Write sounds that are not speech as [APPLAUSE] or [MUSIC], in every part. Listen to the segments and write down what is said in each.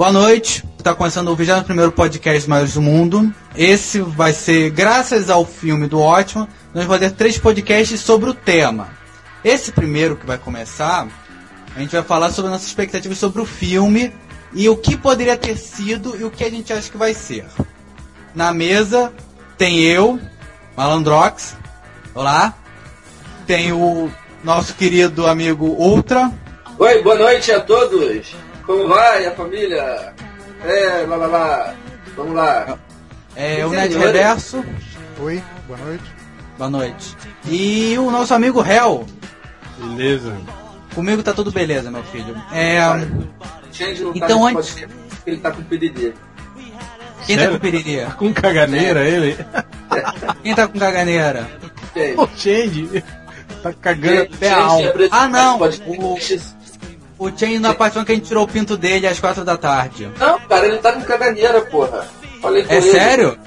Boa noite, está começando o 21 podcast Maiores do Mundo. Esse vai ser, graças ao filme do Ótimo, nós vamos fazer três podcasts sobre o tema. Esse primeiro que vai começar, a gente vai falar sobre nossas expectativas sobre o filme e o que poderia ter sido e o que a gente acha que vai ser. Na mesa tem eu, Malandrox, olá. Tem o nosso querido amigo Ultra. Oi, boa noite a todos. Como vai a família? É, lá lá lá. Vamos lá. É, o Net Reverso. Oi, boa noite. Boa noite. E o nosso amigo Hel. Beleza. Comigo tá tudo beleza, meu filho. É. Change não Então, tá antes- ele tá com PDD. Quem tá Sério? com periria? Tá com caganeira ele? [LAUGHS] Quem tá com caganeira? Change. O Change tá cagando Change até a alma. Ah, não, podcasts. O Chain na paixão que a gente tirou o pinto dele às quatro da tarde. Não, cara, ele tá com caganeira, porra. Falei com É ele. sério?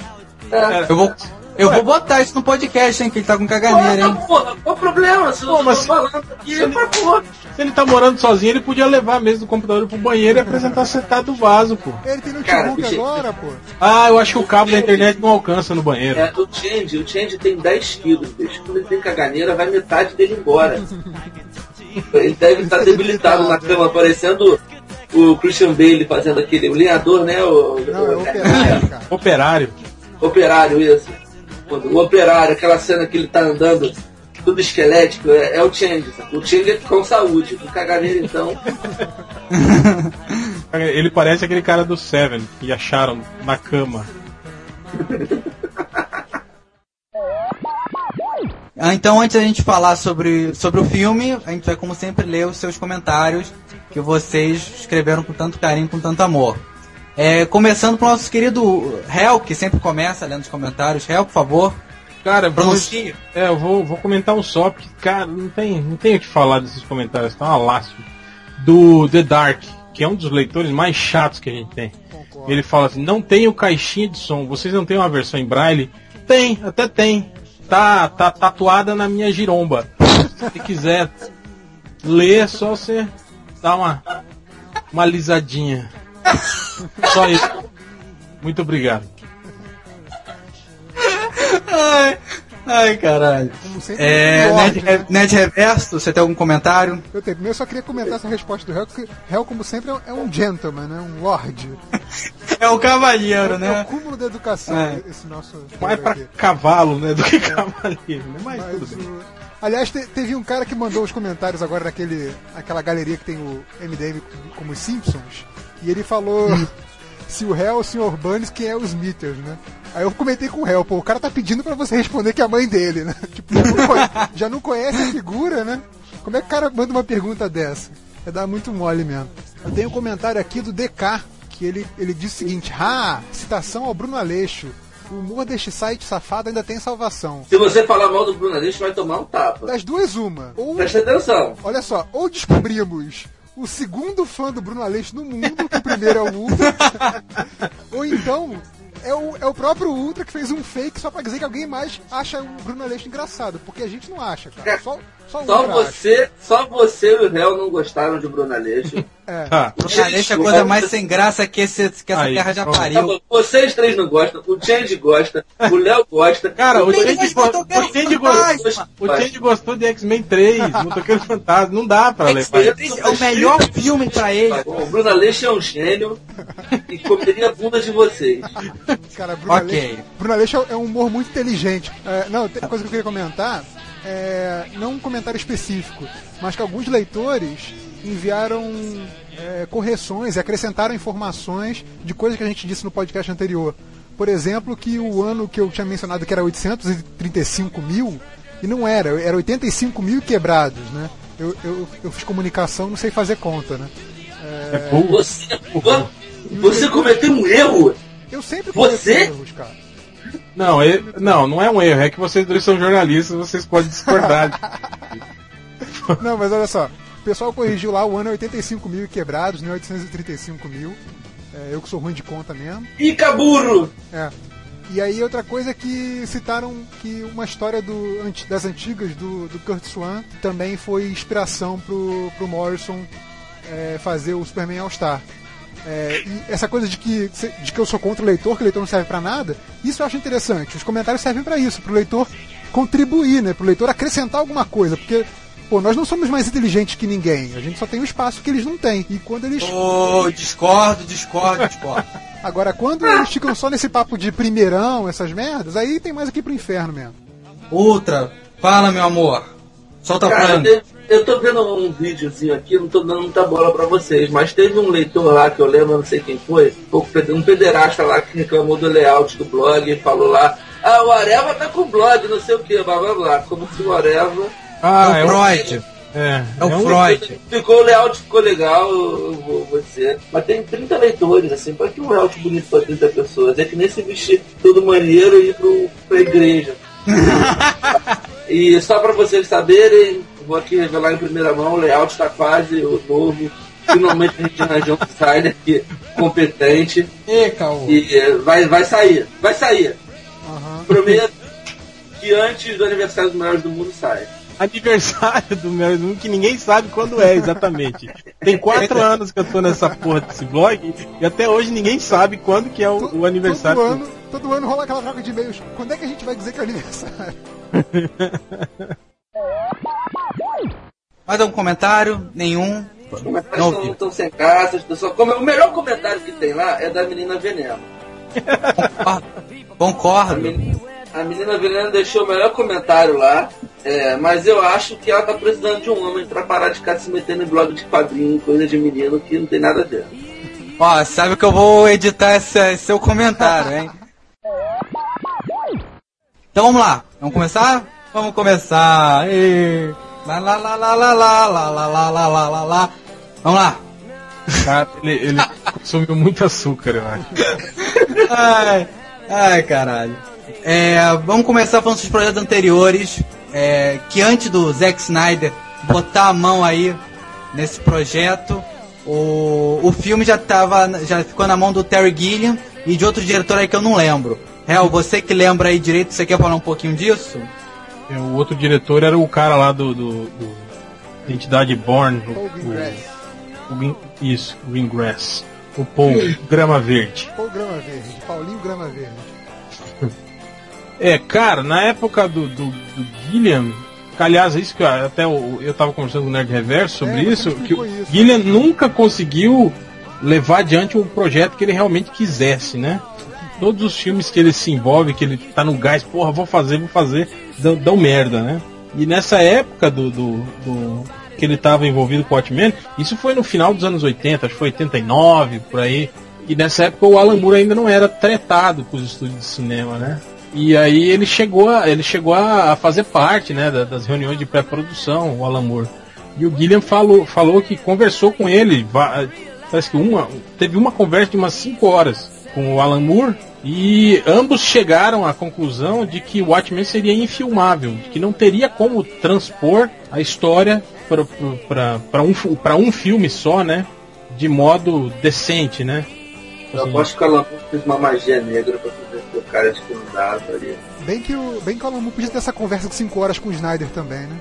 É. Eu vou, eu vou botar isso no podcast, hein, que ele tá com caganeira, hein? Porra, porra, qual o problema? Se Pô, mas- falando aqui, pra porra. Se ele tá morando sozinho, ele podia levar mesmo o computador pro banheiro e apresentar sentado do vaso, pô. Ele tem Cara, notebook bicho- agora, pô. Ah, eu acho que o cabo da internet não alcança no banheiro. É, o Change, o Change tem 10 quilos, bicho. Quando ele tem caganeira, vai metade dele embora. Ele deve estar debilitado na cama, parecendo o Christian Bale fazendo aquele, o lenhador, né? O, Não, é o- operário, cara. Operário. Operário, isso. O operário, aquela cena que ele tá andando tudo esquelético, é, é o Change. sabe? O Change é com saúde, com caganeira então. [LAUGHS] Ele parece aquele cara do Seven que acharam na cama. [LAUGHS] Então, antes da gente falar sobre, sobre o filme, a gente vai, como sempre, ler os seus comentários que vocês escreveram com tanto carinho, com tanto amor. É, começando pro nosso querido Hel, que sempre começa lendo os comentários. Hel, por favor, Cara, eu vou, pronuncie. é, eu vou, vou comentar um só, porque, cara, não tem, não tem o que falar desses comentários, tá uma lástima. Do The Dark, que é um dos leitores mais chatos que a gente tem. Concordo. Ele fala assim, não tenho caixinha de som, vocês não têm uma versão em braille? Tem, até tem. Tá, tá tatuada na minha giromba. Se quiser ler, é só você dar uma, uma lisadinha. Só isso. Muito obrigado. Ai, ai, caralho. Sempre, É, Ned, né? Ned Reverso, você tem algum comentário? Eu, tenho. Primeiro, eu só queria comentar essa resposta do Hell, porque Hell, como sempre, é um- é um gentleman, né? Um lord. [LAUGHS] É o cavalheiro, É o né? cúmulo da educação, É. esse nosso... Mais pra aqui. cavalo, né, do que cavaleiro, né? Mas, Mas tudo bem. o- Aliás, te- teve um cara que mandou os comentários agora naquele, naquela galeria que tem o MDM como os Simpsons, e ele falou [LAUGHS] se o réu é o Sr. Burns, quem é o Smithers, né? Aí eu comentei com o réu, pô, o cara tá pedindo pra você responder que é a mãe dele, né? [LAUGHS] Tipo, já não, conhe- já não conhece a figura, né? Como é que o cara manda uma pergunta dessa? É dar muito mole mesmo. Eu tenho um comentário aqui do DK, que ele, ele diz o seguinte, ah, citação ao Bruno Aleixo. O humor deste site safado ainda tem salvação. Se você falar mal do Bruno Aleixo, vai tomar um tapa. Das duas, uma. Ou, Presta atenção. olha só, ou descobrimos o segundo fã do Bruno Aleixo no mundo, que o primeiro é o Ultra, [LAUGHS] ou então é o, é o próprio Ultra que fez um fake só pra dizer que alguém mais acha o Bruno Aleixo engraçado, porque a gente não acha, cara. Só, só Só Ultra acha. você, só você e o réu não gostaram de Bruno Aleixo. É. Tá. É a coisa mais sem graça que, esse, que essa Aí, terra já. Tá pariu. bom, Vocês três não gostam, o Change gosta, o Léo gosta. Cara, o Change, gostou, o Change gostou de X-Men 3, Motoqueiro [LAUGHS] Fantasma, não dá pra levar. Esse é o melhor filme pra ele. Tá O Bruno Aleixo é um gênio e comeria a bunda de vocês. Cara, Bruno Ok. Aleixo, Bruno Aleixo é um humor muito inteligente. É, não, tem uma coisa que eu queria comentar, é, não um comentário específico, mas que alguns leitores enviaram é, correções e acrescentaram informações de coisas que a gente disse no podcast anterior. Por exemplo, que o ano que eu tinha mencionado que era 835 mil, e não era, era 85 mil quebrados, né? Eu, eu, eu fiz comunicação, não sei fazer conta, né? É burro. Você, você cometeu um erro. Eu sempre cometo Você? erros, cara. Não, é- não, não é um erro, é que vocês dois são jornalistas, vocês podem discordar. [LAUGHS] Não, mas olha só. O pessoal corrigiu lá, o ano é 85 mil e quebrados, não é 835 mil. É, eu que sou ruim de conta mesmo. Pica burro. É. E aí outra coisa é que citaram que uma história do, das antigas do, do Kurt Swan também foi inspiração pro, pro Morrison é, fazer o Superman All-Star. É, e essa coisa de que, de que eu sou contra o leitor, que o leitor não serve para nada, isso eu acho interessante. Os comentários servem para isso, para o leitor contribuir, né? Para o leitor acrescentar alguma coisa, porque pô, nós não somos mais inteligentes que ninguém. A gente só tem o espaço que eles não têm. E quando eles. Oh, discordo, discordo, discordo. [LAUGHS] Agora, quando eles ficam só nesse papo de primeirão, essas merdas, aí tem mais aqui pro inferno mesmo. Ultra, fala, meu amor. Solta Cara, plano. eu, eu tô vendo um videozinho aqui, não tô dando muita bola pra vocês, mas teve um leitor lá que eu lembro, não sei quem foi, um pederasta lá que reclamou do layout do blog e falou lá, ah, o Areva tá com blog, não sei o que, blá blá blá, como se o Areva. Ah, é o Freud. É, É o um- Freud. Ficou o layout ficou legal, eu vou, vou dizer. Mas tem 30 leitores, assim, pra que um layout bonito pra 30 pessoas? É que nem se vestir todo maneiro e ir pro, pra igreja. [LAUGHS] e só pra vocês saberem, vou aqui revelar em primeira mão, o layout está quase o novo. Finalmente a gente arranjou um designer que competente Ê, Caô. e eh, vai, vai sair, vai sair. Aham. Prometo que antes do aniversário dos melhores do mundo sai. Aniversário do meu que ninguém sabe quando é exatamente. Tem quatro anos que eu tô nessa porra desse blog e até hoje ninguém sabe quando que é o, o aniversário. Todo ano, todo ano rola aquela troca de e-mails. Quando é que a gente vai dizer que é aniversário? [LAUGHS] Mais algum comentário? Nenhum? Os comentários Não estão sem graça, as pessoas. como- O melhor comentário que tem lá é da menina Veneno. A Concordo. A menina Veneno deixou o melhor comentário lá, é, mas eu acho que ela tá precisando de um homem pra parar de ficar se metendo em blog de quadrinho, coisa de menino que não tem nada a ver. Ó, sabe que eu vou editar esse, seu comentário, hein? Então vamos lá. Vamos começar? Vamos começar. Lá, lá, lá, lá, lá, lá, lá, lá, lá, lá, lá, lá, lá. Vamos lá. Cara, ele, ele consumiu muito açúcar, eu acho. Ai, ai, caralho. É, vamos começar falando dos projetos anteriores. é, que antes do Zack Snyder botar a mão aí nesse projeto, o, o filme já tava, já ficou na mão do Terry Gilliam e de outro diretor aí que eu não lembro. Hel, você que lembra aí direito, você quer falar um pouquinho disso? É, O outro diretor era o cara lá do, do, do Identidade Born. o- Paul o- Greengrass. o Green- isso, Greengrass. O Paul Grama Verde. Paul Grama Verde. Paulinho Grama Verde. É, cara, na época do, do, do Gilliam, que, aliás, é isso que eu, até eu, eu tava conversando com o Nerd Reverso sobre É, isso, que o isso. Gilliam nunca conseguiu levar adiante um projeto que ele realmente quisesse, né? Todos os filmes que ele se envolve, que ele tá no gás, porra, vou fazer, vou fazer, dão, dão merda, né? E nessa época do, do, do- que ele estava envolvido com o Watchmen, isso foi no final dos anos 80, acho que foi 89, por aí. E nessa época o Alan Moore ainda não era tretado com os estúdios de cinema, né? E aí ele chegou a, ele chegou a fazer parte, né, da- das reuniões de pré-produção, o Alan Moore. E o Gilliam falou, falou que conversou com ele, parece que uma, teve uma conversa de umas 5 horas com o Alan Moore e ambos chegaram à conclusão de que o Watchmen seria infilmável, que não teria como transpor a história para um, um filme só, né? De modo decente, né? Eu aposto que o Alan Moore fez uma magia negra pra cara discriminado ali. Bem que o, bem que o Moore podia ter essa conversa de 5 horas com o Snyder também, né?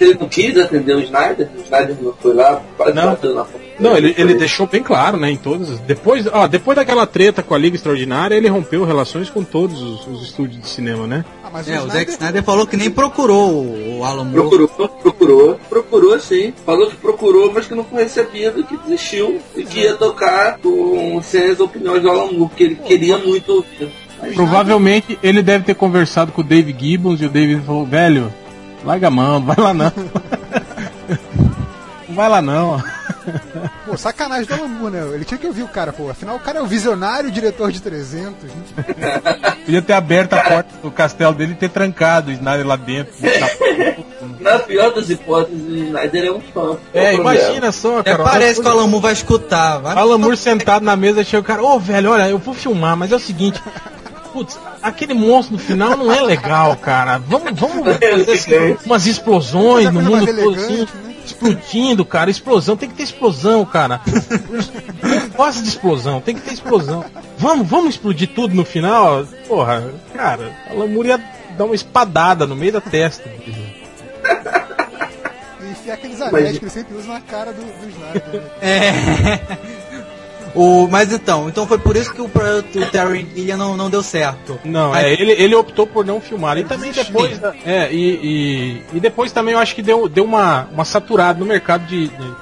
Ele não quis atender o Snyder, o Snyder não foi lá, quase Não. bateu na porta. Não, ele, ele deixou bem claro, né, em todas. Depois, ó, depois daquela treta com a Liga Extraordinária, ele rompeu relações com todos os, os estúdios de cinema, né? Ah, mas É, o o Zack Snyder falou que nem procurou o Alan Moore. Procurou, procurou, procurou sim. Falou que procurou, mas que não foi recebido, que desistiu e que ia tocar com, sem as opiniões do Alan Moore, que ele queria muito ouvir. Mas Provavelmente ele deve ter conversado com o Dave Gibbons e o David falou, velho, larga a mão, vai lá não. [LAUGHS] Não vai lá não. Pô, sacanagem do Moore, né? Ele tinha que ouvir o cara, pô. Afinal, o cara é o visionário diretor de 300. né? Podia ter aberto a porta do castelo dele e ter trancado o Snyder lá dentro. [LAUGHS] na pior das hipóteses, o Snyder é um fã. É, imagina só, Até cara. parece que o Alan Moore vai escutar. Vai Alan Moore sentado na mesa, chega o cara, ô velho, olha, eu vou filmar, mas é o seguinte, putz, aquele monstro no final não é legal, cara. Vamos, vamos [LAUGHS] fazer assim, umas explosões Fazer no coisa mundo todo assim, né? Explodindo, cara, explosão, tem que ter explosão, cara. Eu gosto de explosão, tem que ter explosão. Vamos, vamos explodir tudo no final? Porra, cara, Alan Moore ia dar uma espadada no meio da testa. E é aqueles anéis que ele sempre usa na cara do, do Snyder. Né? É. O, mas então, então foi por isso que o, o Terry Gilliam não, não deu certo. Não, mas, é, ele, ele optou por não filmar. E também depois. É, e, e, e, depois também eu acho que deu, deu uma, uma saturada no mercado de, de,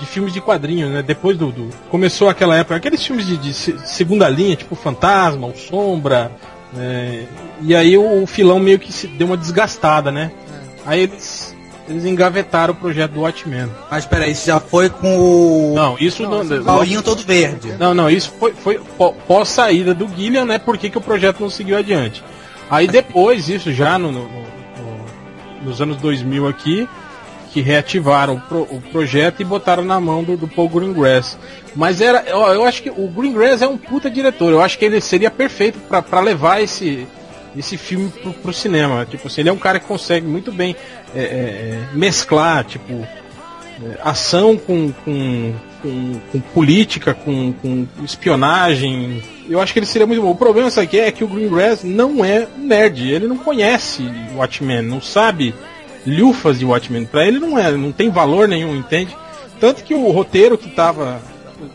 de filmes de quadrinhos, né? Depois do, do. Começou aquela época, aqueles filmes de, de segunda linha, tipo Fantasma, o Sombra. É, e aí o, o, filão meio que se deu uma desgastada, né? É. Aí eles eles engavetaram o projeto do Watchmen. Mas peraí, isso já foi com o. Não, isso não. não Paulinho todo verde. Não, não, isso foi, foi pós saída do Gillian, né? Por que, que o projeto não seguiu adiante? Aí depois, isso já no, no, no, nos anos 2000 aqui, que reativaram o, pro, o, projeto e botaram na mão do, do Paul Greengrass. Mas era, eu, eu, acho que o Greengrass é um puta diretor. Eu acho que ele seria perfeito para levar esse esse filme pro, pro cinema. Tipo assim, ele é um cara que consegue muito bem é, é, é mesclar, tipo, é, ação com, com, com, com política, com, com, espionagem. Eu acho que ele seria muito bom. O problema isso aqui é que o Greengrass não é nerd, ele não conhece Watchmen, não sabe lufas de Watchmen. Para ele não é, não tem valor nenhum, entende? Tanto que o roteiro que estava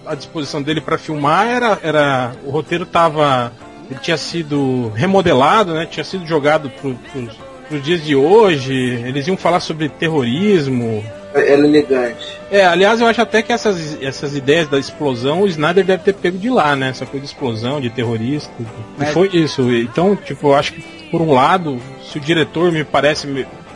à disposição dele para filmar era, era o roteiro estava ele tinha sido remodelado, né? Tinha sido jogado para os dias de hoje. Eles iam falar sobre terrorismo. Era elegante. É, aliás, eu acho até que essas, essas ideias da explosão, o Snyder deve ter pego de lá, né? Essa coisa de explosão, de terrorista. Mas... E foi isso. Então, tipo, eu acho que, por um lado, se o diretor me parece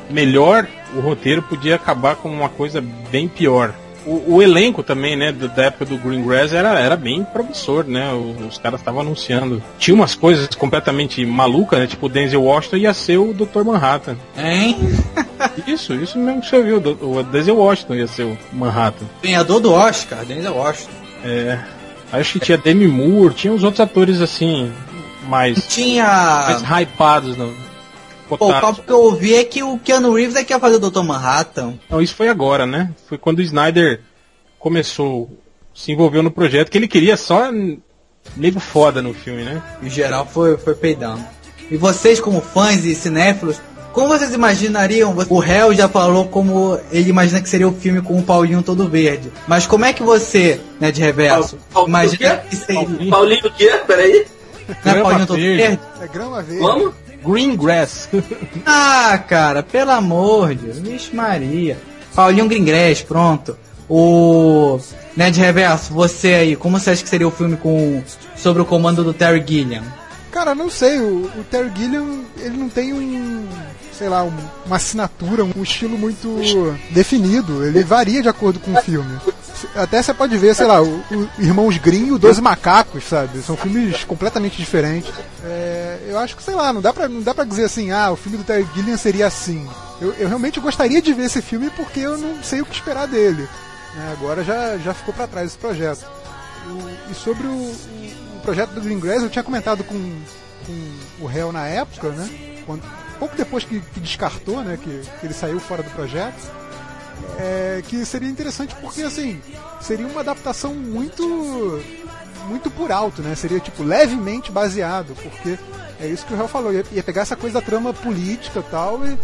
melhor, o roteiro podia acabar com uma coisa bem pior o, o, elenco também, né, da época do Greengrass era, era bem promissor, né? Os, os caras estavam anunciando. Tinha umas coisas completamente malucas, né? Tipo, o Denzel Washington ia ser o Dr. Manhattan. Hein? [LAUGHS] Isso, isso mesmo que você viu. O Denzel Washington ia ser o Manhattan. Ganhador do Oscar, Denzel Washington. É. Acho que tinha Demi Moore, tinha uns outros atores assim, mais. Tinha. Mais hypados no, Pô, o papo que eu ouvi é que o Keanu Reeves é que ia fazer o Dr. Manhattan. Não, isso foi agora, né? Foi quando o Snyder começou, se envolveu no projeto, que ele queria só nego foda no filme, né? Em geral foi, foi peidando. E vocês, como fãs e cinéfilos, como vocês imaginariam? O réu já falou como ele imagina que seria o filme com o Paulinho todo verde. Mas como é que você, né, de reverso, Paul, imagina que seria. Paulinho o quê? Peraí. Não é Paulinho todo verde? É grama verde. Como? Green Grass. [LAUGHS] ah, cara, pelo amor de Deus. Vixe Maria. Paulinho Greengrass, pronto. O Ned Reverso, você aí, como você acha que seria o filme com sobre o comando do Terry Gilliam? Cara, não sei, o, o Terry Gilliam, ele não tem um, sei lá, um, uma assinatura, um estilo muito definido, ele varia de acordo com o filme. Até você pode ver, sei lá, o, o Irmãos Grimm e o Doze Macacos, sabe? São filmes completamente diferentes. É, eu acho que, sei lá, não dá, pra, não dá pra dizer assim, ah, o filme do Terry Gilliam seria assim. Eu, eu realmente gostaria de ver esse filme porque eu não sei o que esperar dele. É, agora já, já ficou para trás esse projeto. O, e sobre o, o, projeto do Green Grass, eu tinha comentado com, com o réu na época, né? Quando, pouco depois que, que descartou, né? Que, que ele saiu fora do projeto é, que seria interessante porque assim seria uma adaptação muito muito por alto, né? Seria tipo levemente baseado, porque é isso que o Real falou, ia, ia pegar essa coisa da trama política tal, e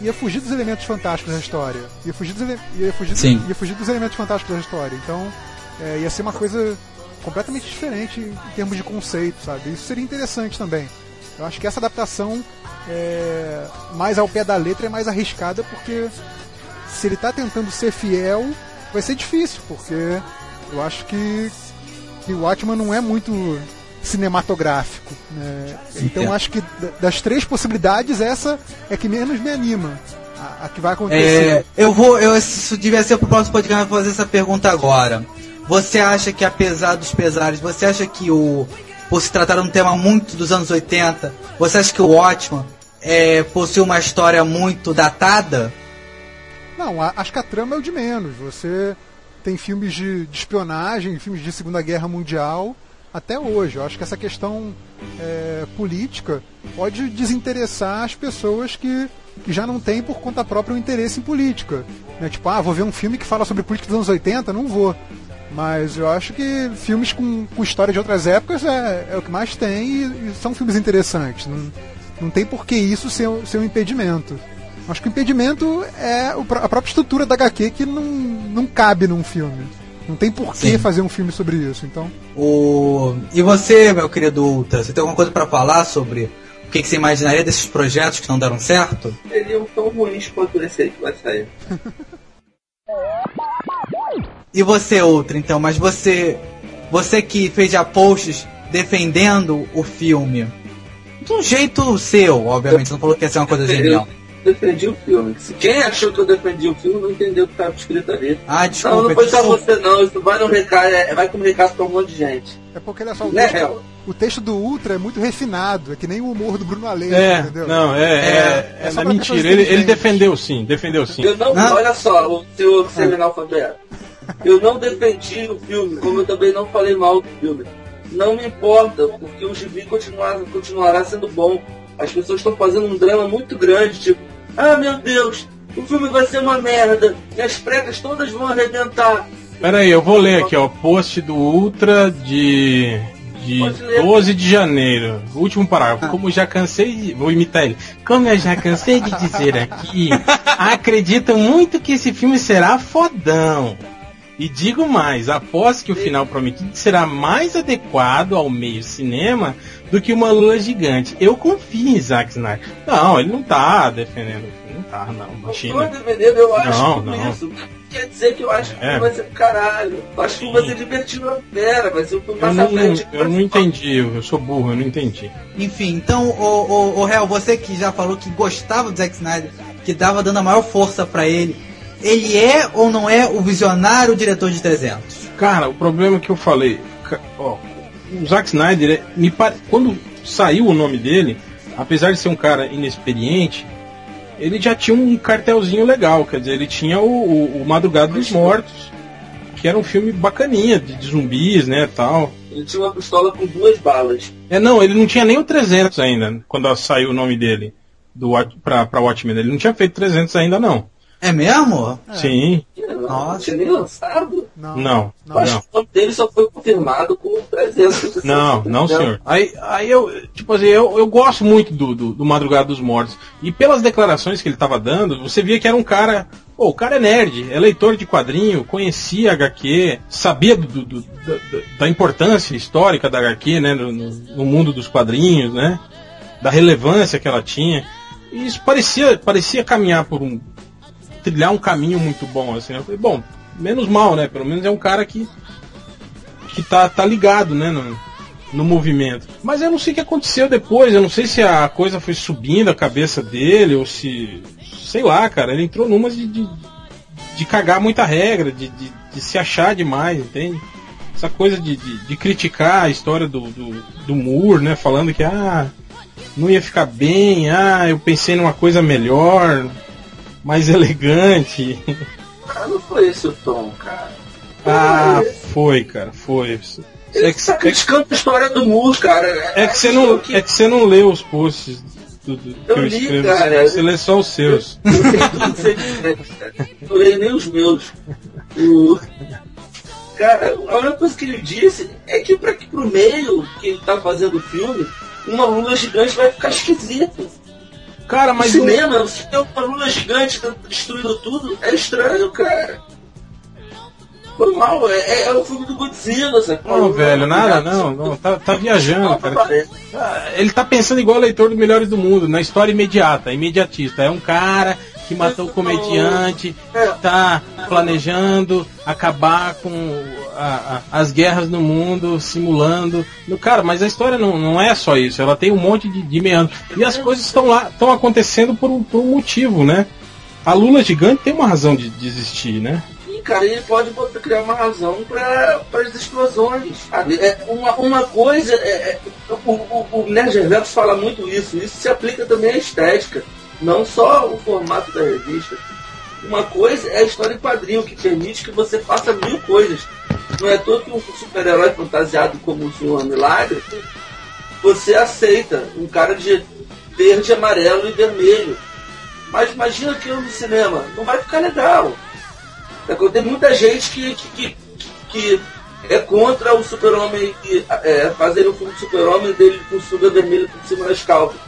e ia fugir dos elementos fantásticos da história. Ia fugir dos, ia fugir, Sim. ia fugir dos elementos fantásticos da história. Então é, ia ser uma coisa completamente diferente em termos de conceito, sabe? Isso seria interessante também. Eu acho que essa adaptação é, mais ao pé da letra é mais arriscada porque se ele está tentando ser fiel, vai ser difícil, porque eu acho que, que o Watchman não é muito cinematográfico. Né? Então é. acho que das três possibilidades, essa é que menos me anima. A, a que vai acontecer. É, eu vou. Eu, isso devia ser pro próximo podcast vou fazer essa pergunta agora. Você acha que apesar dos pesares, você acha que o. Por se tratar de um tema muito dos anos 80, você acha que o Watchman é, possui uma história muito datada? Não, acho que a trama é o de menos. Você tem filmes de, de espionagem, filmes de Segunda Guerra Mundial até hoje. Eu acho que essa questão é, política pode desinteressar as pessoas que, que já não têm por conta própria um interesse em política. Né? Tipo, ah, vou ver um filme que fala sobre política dos anos 80, não vou. Mas eu acho que filmes com, com história de outras épocas é, é o que mais tem e, e, são filmes interessantes. Não, não tem por que isso ser, ser um impedimento. Acho que o impedimento é a própria estrutura da HQ que não, não cabe num filme. Não tem por que Sim. fazer um filme sobre isso. Então, O... E você, meu querido Ultra, você tem alguma coisa pra falar sobre o que, que você imaginaria desses projetos que não deram certo? Seriam tão ruins quanto esse aí que vai sair. [LAUGHS] E você, Ultra, então, mas você. Você que fez já posts defendendo o filme. De um jeito seu, obviamente, você não falou que ia ser uma coisa genial. Eu defendi o filme. Quem achou que eu defendi o filme não entendeu o que estava escrito ali. Ah, Não, desculpa. não foi só você não, isso vai no recado, é, vai como recado pra um monte de gente. é porque olha só, o Né, texto, o texto do Ultra é muito refinado. É que nem o humor do Bruno Aleixo, É, entendeu? não, é, é, É, é, é não, mentira. Ele, ele defendeu sim, defendeu sim. Eu não, Não. olha só, o seu seminal alfabeto. Eu não defendi o filme, como eu também não falei mal do filme. Não me importa, porque o gibi continuará, continuará sendo bom. As pessoas estão fazendo um drama muito grande, tipo, ah meu Deus, o filme vai ser uma merda, e as pregas todas vão arrebentar. Pera aí, eu vou ler aqui, ó. Post do Ultra de. De Pode ler. 12 de janeiro. Último parágrafo. Como já cansei de. Vou imitar ele. Como eu já cansei de dizer aqui, [LAUGHS] acredito muito que esse filme será fodão. E digo mais, após que o final prometido será mais adequado ao meio cinema do que uma lua gigante. Eu confio em Zack Snyder. Não, ele não tá defendendo. Não tá, não. Não Imagina. tô defendendo, eu acho Não, que não. isso quer dizer que eu acho que É. vai ser do caralho. Eu acho que o filme vai ser divertido na fera, vai ser um Eu mais não, frente. eu não entendi, eu sou burro, eu não entendi. Enfim, então, o, o, o Real, você que já falou que gostava do Zack Snyder, que dava dando a maior força pra ele, ele é ou não é o visionário diretor de 300? Cara, o problema que eu falei, ó, o Zack Snyder, é- me pare... quando saiu o nome dele, apesar de ser um cara inexperiente, ele já tinha um cartelzinho legal, quer dizer, ele tinha o, o, o Madrugada dos Mortos, que era um filme bacaninha, de, de zumbis, né, tal. Ele tinha uma pistola com duas balas. É, não, ele não tinha nem o 300 ainda, quando saiu o nome dele do, pra, pra Watchmen, ele não tinha feito 300 ainda não. É mesmo? Sim, Não, Nossa. não tinha nem lançado. Não. não, Não. Eu acho não. que o nome dele só foi confirmado com 300. Não, não, senhor. Aí, aí eu, tipo assim, eu, eu gosto muito do, do, do Madrugada dos Mortos. E pelas declarações que ele tava dando, você via que era um cara. Pô, o cara é nerd, é leitor de quadrinho, conhecia HQ, sabia do, do- do- da, importância histórica da HQ, né, no, no- no mundo dos quadrinhos, né, da relevância que ela tinha. E isso parecia, parecia caminhar por um. Trilhar um caminho muito bom, assim. Eu falei, bom, menos mal, né? Pelo menos é um cara que que tá, tá ligado, né, no, no movimento. Mas eu não sei o que aconteceu depois, eu não sei se a coisa foi subindo a cabeça dele, ou se. Sei lá, cara, ele entrou numas de, de, de cagar muita regra, de, de, de se achar demais, entende? Essa coisa de, de, de criticar a história do, do, do Moore, né? Falando que ah, não ia ficar bem, ah, eu pensei numa coisa melhor, mais elegante. Ah, não foi esse o tom, cara. Ah, Ele foi, cara, foi. ele É que, tá é que- criticando a história do Moore, cara. É que você não, é que você não leu os posts do, do- que Eu eu li, escrevo. cara. Você lê só os seus. Eu que cara. Não leio nem os meus. O... Cara, a única coisa que ele disse é que pra que pro meio que ele tá fazendo o filme, uma lula gigante vai ficar esquisita. Cara, Mas o- cinema, você tem uma lula gigante destruindo tudo, é estranho, cara. Foi mal, é, é o filme do Godzilla, sabe? Não, velho, nada, não, não, tá, tá viajando, cara. Ah, Ele tá pensando igual o leitor do Melhores do Mundo, na história imediata, imediatista. É um cara que matou o comediante, tá planejando acabar com a- a- as guerras no mundo, simulando. No, cara, mas a história não, não é só isso, ela tem um monte de, de meandros. E as coisas estão lá, estão acontecendo por um, por um motivo, né? A Lula gigante tem uma razão de, de existir, né? Sim, cara, ele pode botar- criar uma razão para as explosões. sabe? É, uma, uma coisa, é, é, o, o, o Nerd Reverso fala muito isso, isso se aplica também à estética, não só o formato da revista. Uma coisa é a história em quadrinho, que permite que você faça mil coisas. Não é que um super-herói fantasiado como o Senhor Milagre, você aceita um cara de verde, amarelo e vermelho. Mas imagina aquilo no cinema, não vai ficar legal. Sacou? Tem muita gente que, que, que, que é contra o super-homem é, fazer o filme do super-homem dele com sunga vermelha por cima das calças.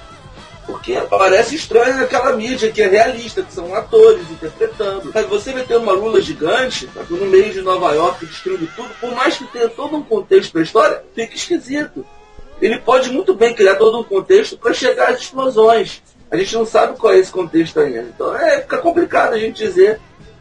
Porque parece estranho naquela mídia que é realista, que são atores interpretando. Mas você vai ter uma lula gigante, tá, no meio de Nova York, destruindo tudo, por mais que tenha todo um contexto para a história, fica esquisito. Ele pode muito bem criar todo um contexto para chegar às explosões. A gente não sabe qual é esse contexto ainda. Então é, fica complicado a gente dizer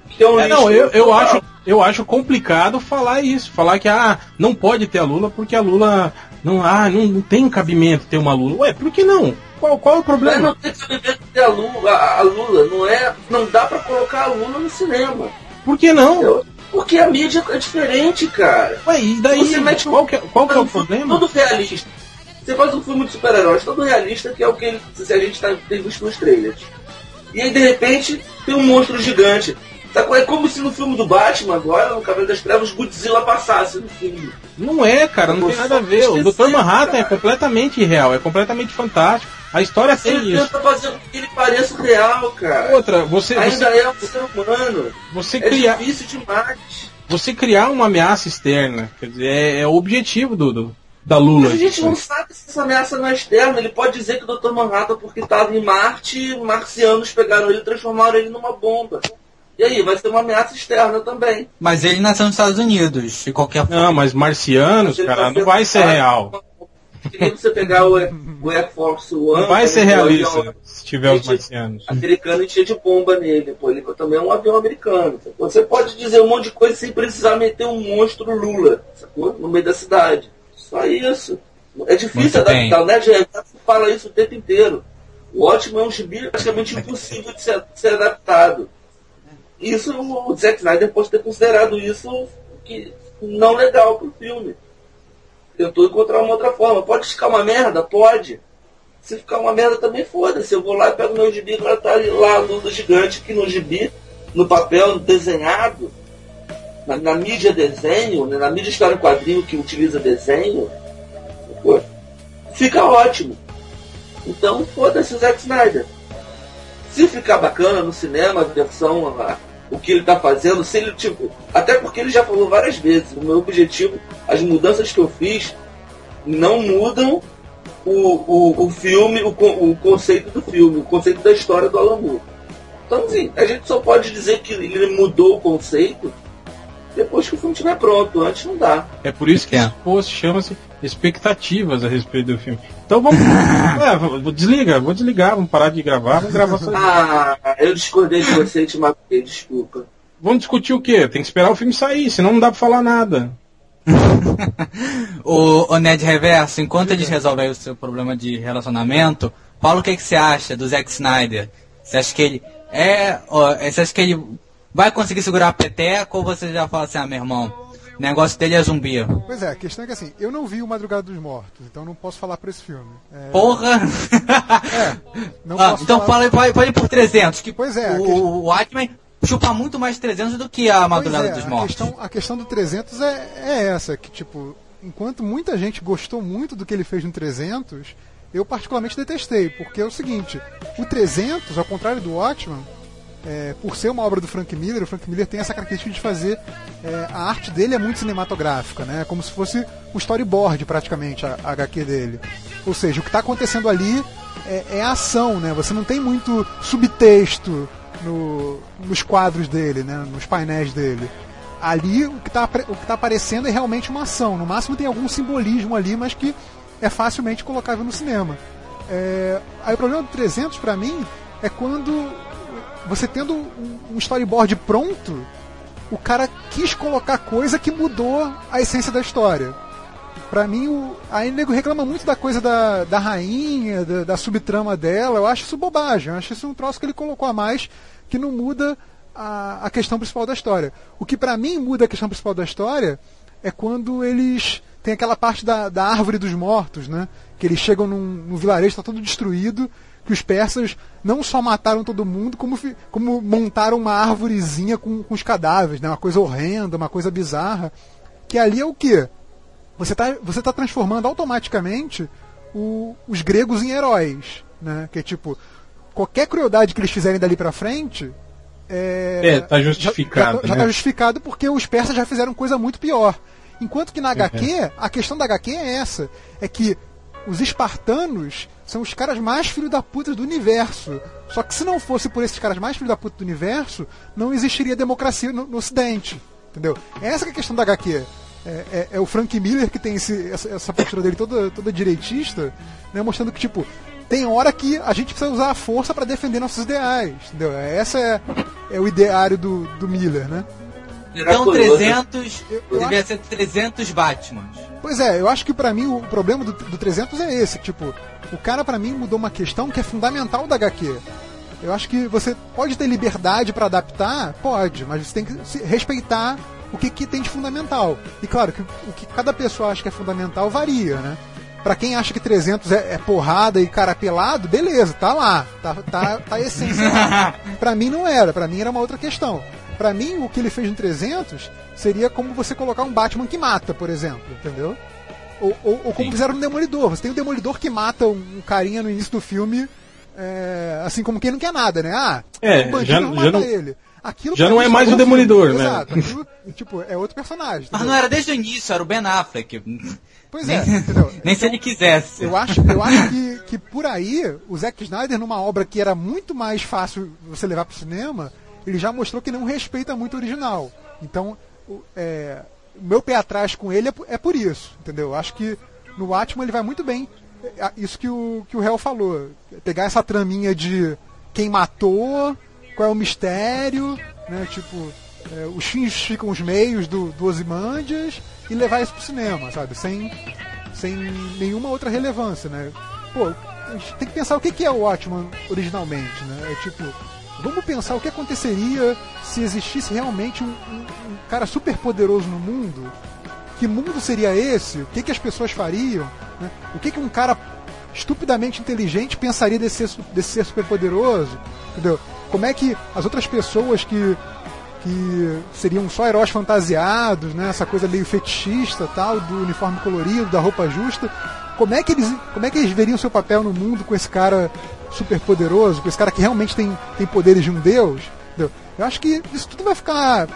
que é um É, não, eu, eu, acho, eu acho complicado falar isso. Falar que ah, não pode ter a Lula porque a Lula. Não, ah, não, não tem cabimento ter uma Lula. Ué, por que não? Qual, qual é o problema? não tem cabimento ter a Lula, a, a Lula, não é. Não dá pra colocar a Lula no cinema. Por que não? Porque a mídia é diferente, cara. Ué, e daí? Você mete Qual que, é- qual que é o problema? Todo realista. Você faz um filme de super-heróis todo realista, que é o que ele- se a gente tá, tem visto nos trailers. E aí, de repente, tem um monstro gigante. Sabe, É como se no filme do Batman, agora, no Cabelo das Trevas, Godzilla passasse no filme. Não é, cara, não tem nada a ver. O Dr. Manhattan é completamente irreal, é completamente fantástico. A história tem Ele isso. tenta fazer com que ele pareça real, cara. Outra, você, Ainda você, é um ser humano. você, É criar, difícil demais. você criar uma ameaça externa, quer dizer, é, é o objetivo do, do- da Lula. Mas a gente não sabe se essa ameaça não é externa. Ele pode dizer que o Dr. Manhattan, porque estava em Marte, marcianos pegaram ele e transformaram ele numa bomba. E aí, vai ser uma ameaça externa também. Mas ele nasceu nos Estados Unidos, de qualquer forma. Não, mas marcianos, Ele cara, não vai ser real. Que nem você pegar o, Air- o Air Force One. Não vai ser aquele avião realista se tiver os marcianos. Americano e cheio de bomba nele. Pô, ele também é um avião americano. Você pode dizer um monte de coisa sem precisar meter um monstro Lula sacou? no meio da cidade. Só isso. É difícil Muito bem. adaptar, né, Jean? Você fala isso o tempo inteiro. O ótimo é um gibi praticamente impossível de ser, de ser adaptado. Isso o Zack Snyder pode ter considerado isso que não legal pro filme. Tentou encontrar uma outra forma. Pode ficar uma merda? Pode. Se ficar uma merda também foda-se. Eu vou lá e pego meu gibi pra estar lá a Lula gigante que no gibi, no papel desenhado, na, na mídia desenho, né, na mídia história em quadrinho que utiliza desenho, pô, fica ótimo. Então foda-se o Zack Snyder. Se ficar bacana no cinema, a versão, o que ele tá fazendo, se ele, tipo, até porque ele já falou várias vezes, o meu objetivo, as mudanças que eu fiz não mudam o, o, o filme, o, o conceito do filme, o conceito da história do Alan Moore. Então, assim, a gente só pode dizer que ele mudou o conceito depois que o filme estiver pronto, antes não dá. É por isso que É. esse post chama-se expectativas a respeito do filme. Então vamos. [LAUGHS] é, vou- desliga, vou desligar, vamos parar de gravar, vamos gravar só. Ah, eu discordei de você e te matei, desculpa. Vamos discutir o quê? Tem que esperar o filme sair, senão não dá pra falar nada. [LAUGHS] O, o Ned Reverso, enquanto eles resolvem aí o seu problema de relacionamento, fala o que, que você acha do Zack Snyder. Você acha que ele é. ó, Você acha que ele vai conseguir segurar a peteca ou você já fala assim, ah, meu irmão, o negócio dele é zumbi? Pois é, a questão é que assim, eu não vi o Madrugada dos Mortos, então não posso falar por esse filme. É, Porra! não Ah, posso então falar- fala, aí, pode, ir por 300, que Pois é, a o, questão- o Watchmen chupa muito mais 300 do que a Madrugada é, dos a Mortos. questão, a questão do 300 é, é essa, que tipo, enquanto muita gente gostou muito do que ele fez no 300, eu particularmente detestei, porque é o seguinte, o 300, ao contrário do Watchman, é, por ser uma obra do Frank Miller, o Frank Miller tem essa característica de fazer, é, a arte dele é muito cinematográfica, né, como se fosse um storyboard praticamente, a, a HQ dele. Ou seja, o que está acontecendo ali é, é ação, né, você não tem muito subtexto no- nos quadros dele, né, nos painéis dele ali o que está o que tá aparecendo é realmente uma ação. No máximo tem algum simbolismo ali, mas que é facilmente colocável no cinema. É, aí o problema do 300 para mim é quando você tendo um, storyboard pronto, o cara quis colocar coisa que mudou a essência da história. Pra mim, o... aí o nego reclama muito da coisa da, da rainha, da, da subtrama dela. Eu acho isso bobagem. Eu acho isso um troço que ele colocou a mais que não muda a, a questão principal da história. O que pra mim muda a questão principal da história é quando eles. Tem aquela parte da, da árvore dos mortos, né? Que eles chegam num, num vilarejo, está todo destruído, que os persas não só mataram todo mundo, como, como montaram uma árvorezinha com, com os cadáveres, né? Uma coisa horrenda, uma coisa bizarra. Que ali é o quê? você está você tá transformando automaticamente o- os gregos em heróis, né? Que é tipo qualquer crueldade que eles fizerem dali pra frente é, É, tá justificado, Já, já, já né? tá justificado porque os persas já fizeram coisa muito pior. Enquanto que na HQ, a questão da HQ é essa, é que os espartanos são os caras mais filhos da puta do universo. Só que se não fosse por esses caras mais filhos da puta do universo, não existiria democracia no, no Ocidente. Entendeu? Essa que é a questão da HQ. É, é, é o Frank Miller que tem esse, essa, essa postura dele toda, toda direitista, né, mostrando que, tipo, tem hora que a gente precisa usar a força para defender nossos ideais. Entendeu? Essa é, é o ideário do, do Miller, né? Então 300, eu, devia acho... ser 300 Batman. Pois é, eu acho que para mim o problema do, do 300 é esse, tipo, o cara para mim mudou uma questão que é fundamental da HQ. Eu acho que você pode ter liberdade para adaptar, pode, mas você tem que respeitar o que, que tem de fundamental. E claro, que o que cada pessoa acha que é fundamental varia, né? Pra quem acha que 300 é, é porrada e cara pelado, beleza, tá lá, tá, tá, tá a essência lá. [LAUGHS] pra mim não era, pra mim era uma outra questão. Pra mim, o que ele fez no 300 seria como você colocar um Batman que mata, por exemplo, entendeu? Ou, ou, ou como Sim. fizeram no Demolidor. Você tem um Demolidor que mata um carinha no início do filme, é, assim como quem não quer nada, né? Ah, é, um já, não já não, ele. Aquilo já não é mais o Demolidor, né? Exato, [LAUGHS] aquilo, tipo, é outro personagem. Mas não era desde o início, era o Ben Affleck. Pois nem, é, [LAUGHS] entendeu? Nem se ele quisesse. Eu acho, eu acho que, que por aí, o Zack Snyder, numa obra que era muito mais fácil você levar pro cinema, ele já mostrou que não respeita muito o original. Então, é, o meu pé atrás com ele é, é por isso, entendeu? Eu acho que no Watchmen ele vai muito bem. É, isso que o, que o Hell falou. Pegar essa traminha de quem matou, qual é o mistério, né? Tipo, é, os fins ficam os meios do, do Ozymandias e levar isso pro cinema, sabe? Sem, sem nenhuma outra relevância, né? Pô, a gente tem que pensar o que, que é o Watchman originalmente, né? É tipo, vamos pensar o que aconteceria se existisse realmente um, um, um cara super poderoso no mundo. Que mundo seria esse? O que, que as pessoas fariam? Né? O que, que um cara estupidamente inteligente pensaria desse ser, desse ser super poderoso? Entendeu? Como é que as outras pessoas que que seriam só heróis fantasiados, né? Essa coisa meio fetichista, tal, do uniforme colorido, da roupa justa. Como é que eles, como é que eles veriam seu papel no mundo com esse cara super poderoso, com esse cara que realmente tem, tem poderes de um deus? Entendeu? Eu acho que isso tudo vai ficar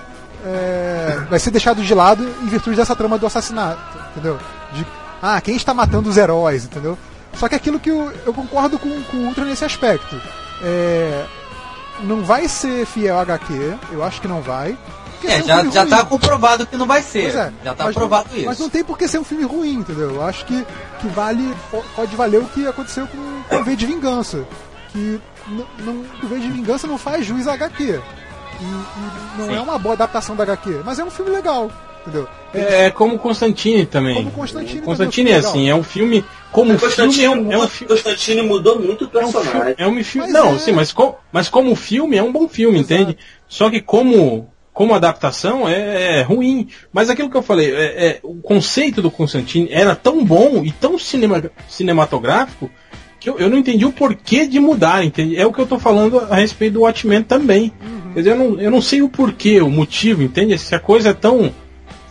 é, vai ser deixado de lado em virtude dessa trama do assassinato, entendeu? De ah, quem está matando os heróis, entendeu? Só que aquilo que eu, eu concordo com, com o Ultra nesse aspecto. É, não vai ser fiel a HQ, eu acho que não vai. É, já, um já tá comprovado que não vai ser. É, já tá provado não, isso. Mas não tem por que ser um filme ruim, entendeu? Eu acho que, que vale, pode valer o que aconteceu com, com o V de Vingança. Que não, o V de Vingança não faz juiz a HQ. E, e não Sim. é uma boa adaptação da HQ, mas é um filme legal. Entendeu? É, é como Constantine também. Como Constantine, Constantine é, é assim, é um filme. Como filme é um, é um filme. Constantine mudou muito o personagem. É um, é filme. não, é... sim, mas, com, mas como filme é um bom filme, Exato. entende? Só que como como adaptação é, é, ruim. Mas aquilo que eu falei, é, é, o conceito do Constantine era tão bom e tão cinema, cinematográfico que eu, eu, não entendi o porquê de mudar, entende? É o que eu estou falando a respeito do Watchmen também. Uhum. Quer dizer, eu não, eu não sei o porquê, o motivo, entende? Se a coisa é tão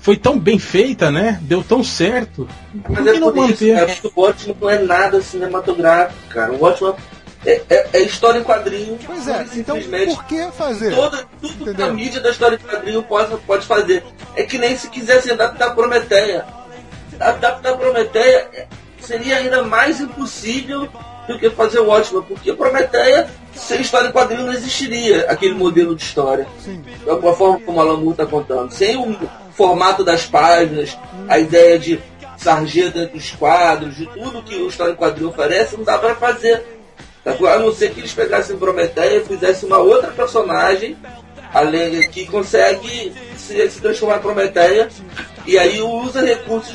foi tão bem feita, né? Deu tão certo. Mas por é não manter? Isso, cara, o ótimo não é nada cinematográfico, cara. O ótimo é, é, é, história em quadrinho. Pois é, então por que fazer? Toda, tudo Entendeu? que a mídia da história em quadrinho pode, pode fazer. É que nem se quisesse adaptar Prometeia. Adaptar Prometeia seria ainda mais impossível do que fazer o ótimo, porque Prometeia, sem história em quadrinho, não existiria aquele modelo de história. Sim. Da forma como a Lamu está contando. Sem o formato das páginas, a ideia de sarjeta dentro dos quadros, de tudo que o História em Quadrinho oferece, não dá para fazer. Tá? A não ser que eles pegassem Prometeia e fizessem uma outra personagem, além que consegue se, se transformar em Prometeia, e aí usa recursos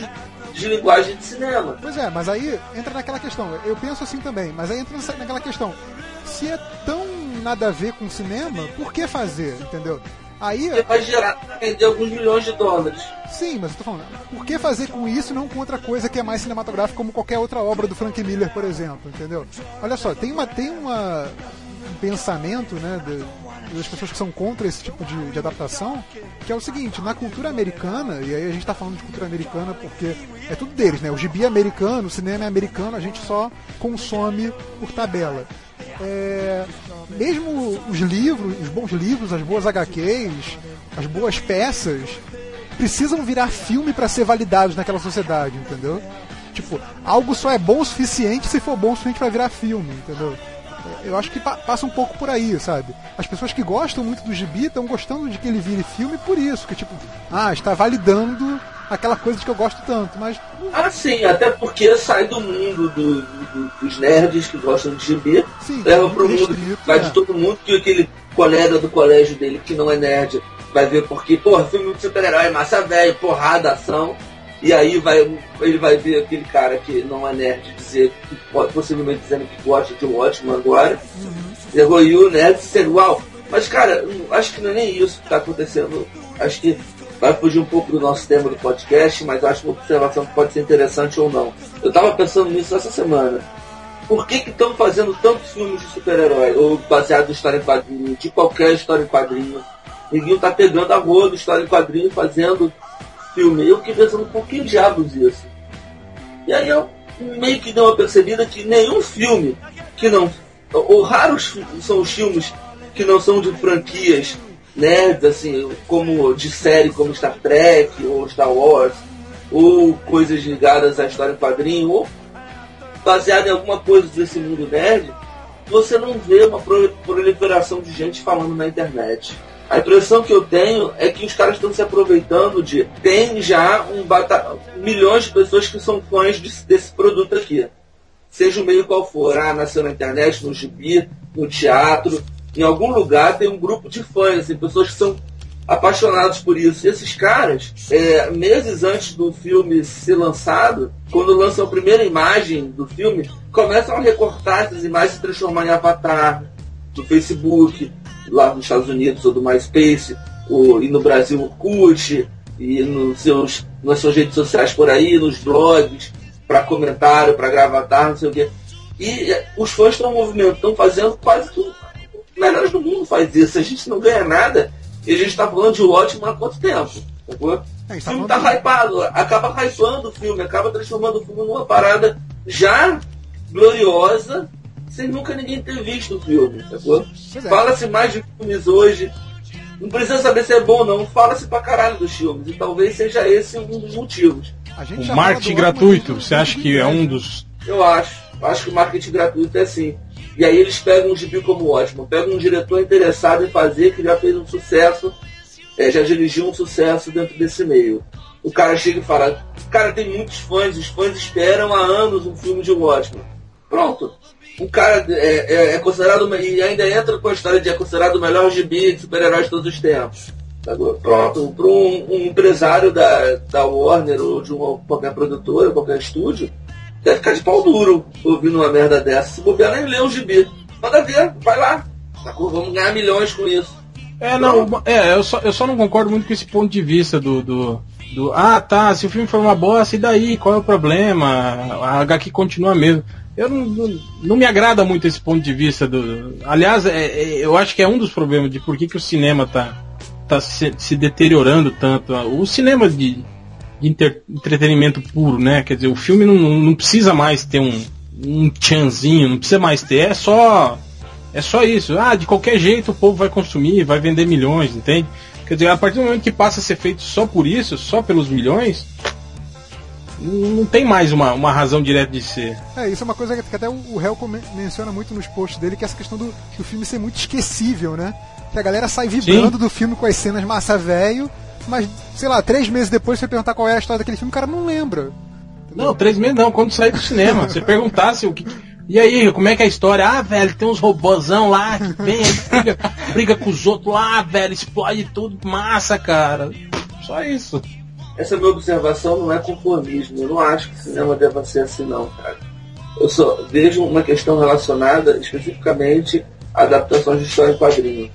de linguagem de cinema. Pois é, mas aí entra naquela questão. Eu penso assim também, mas aí entra naquela questão. Se é tão nada a ver com cinema, por que fazer, entendeu? Aí, Porque vai gerar, vender alguns milhões de dólares. Sim, mas eu tô falando, por que fazer com isso e não com outra coisa que é mais cinematográfica, como qualquer outra obra do Frank Miller, por exemplo, entendeu? Olha só, tem uma, tem uma um pensamento, né, de, das pessoas que são contra esse tipo de, de, adaptação, que é o seguinte, na cultura americana, e aí a gente está falando de cultura americana porque é tudo deles, né? O gibi é americano, o cinema é americano, a gente só consome por tabela é, mesmo os livros, os bons livros, as boas HQs, as boas peças, precisam virar filme para ser validados naquela sociedade, entendeu? Tipo, algo só é bom o suficiente se for bom o suficiente pra virar filme, entendeu? Eu acho que pa passa um pouco por aí, sabe? As pessoas que gostam muito do gibi estão gostando de que ele vire filme por isso, que tipo, ah, está validando aquela coisa de que eu gosto tanto, mas. Ah, sim, até porque sai do mundo do, do, dos nerds que gostam de gibi, Sim, leva pro restrito, mundo, vai é. de todo mundo que aquele colega do colégio dele que não é nerd vai ver porque, porra, filme de super-herói, massa velho, porrada, ação. E aí vai, ele vai ver aquele cara que não é nerd dizer, possivelmente dizendo que gosta de Watchmen agora. E o nerd dizendo, uau. Mas, cara, acho que não é nem isso que tá acontecendo. Acho que vai fugir um pouco do nosso tema do podcast, mas acho uma observação que pode ser interessante ou não. Eu tava pensando nisso essa semana. Por que estão fazendo tantos filmes de super-herói? Ou baseado em história em quadrinho, de qualquer história em quadrinho. Ninguém tá pegando a rua de história em quadrinho e fazendo filme. Eu fiquei pensando, por que diabos isso? E aí eu meio que dei uma percebida que nenhum filme que não. Ou raros são os filmes que não são de franquias nerds, assim, como de série como Star Trek ou Star Wars, ou coisas ligadas à história em quadrinho, ou baseado em alguma coisa desse mundo nerd, você não vê uma pro- proliferação de gente falando na internet. A impressão que eu tenho é que os caras estão se aproveitando de. Tem já um bata... milhões de pessoas que são fãs de- desse produto aqui. Seja o meio qual for. Ah, nasceu na internet, no gibi, no teatro. Em algum lugar tem um grupo de fãs, assim, pessoas que são apaixonados por isso. E esses caras, é, meses antes do filme ser lançado, quando lançam a primeira imagem do filme, começam a recortar essas imagens e transformar em avatar do Facebook, lá nos Estados Unidos, ou do MySpace, ou, e no Brasil, o CUT, e nos seus, nas suas redes sociais por aí, nos blogs, para comentário, para gravatar, não sei o quê. E é, os fãs estão movimentando, estão fazendo quase tudo. Melhores do mundo faz isso. A gente não ganha nada e a gente está falando de ótimo há quanto tempo? Sacou? É, O tá filme tá de- hypado, acaba hypando o filme, acaba transformando o filme numa parada já gloriosa, sem nunca ninguém ter visto o filme, sacou? É. Fala-se mais de filmes hoje. Não precisa saber se é bom ou não, fala-se pra caralho dos filmes. E talvez seja esse um dos motivos. O marketing gratuito, ótimo você acha que é um dos. Eu acho. Acho que o marketing gratuito é assim. E aí eles pegam um gibi como ótimo, pegam um diretor interessado em fazer, que já fez um sucesso, é, já dirigiu um sucesso dentro desse meio. O cara chega e fala, cara, tem muitos fãs, os fãs esperam há anos um filme de Watchmen. Pronto. Um cara é, é- é considerado, e ainda entra com a história de é considerado o melhor gibi de super-heróis de todos os tempos. Pronto, para um, um empresário da, da Warner ou de uma, qualquer produtora, qualquer estúdio, deve ficar de pau duro ouvindo uma merda dessa. Se bobear, nem lê o gibi. Manda ver, vai lá. Sacou? Vamos ganhar milhões com isso. É, não, é, eu só, eu só não concordo muito com esse ponto de vista do, do, do, Ah, tá, se o filme for uma bosta, e daí? Qual é o problema? A HQ continua mesmo. Eu não, não, não me agrada muito esse ponto de vista do. Aliás, é, é, eu acho que é um dos problemas de por que, que o cinema tá, tá se, se deteriorando tanto. O cinema de, de inter- entretenimento puro, né? Quer dizer, o filme não, não precisa mais ter um, um tchanzinho, não precisa mais ter, é só. É só isso. Ah, de qualquer jeito o povo vai consumir, vai vender milhões, entende? Quer dizer, a partir do momento que passa a ser feito só por isso, só pelos milhões, não tem mais uma, uma razão direta de ser. É, isso é uma coisa que até o men- menciona muito nos posts dele, que é essa questão do, do filme ser muito esquecível, né? Que a galera sai vibrando do filme com as cenas massa velho, mas, sei lá, três meses depois você perguntar qual é a história daquele filme, o cara não lembra. Não, três meses não, quando sair do cinema. Você perguntasse o que. E aí, como é que é a história? Ah, velho, tem uns robôzão lá que vem, aí briga, briga com os outros lá, velho, explode tudo, massa, cara. Só isso. Essa minha observação não é conformismo. Eu não acho que o cinema deva ser assim, não, cara. Eu só vejo uma questão relacionada especificamente a adaptações de história em quadrinho.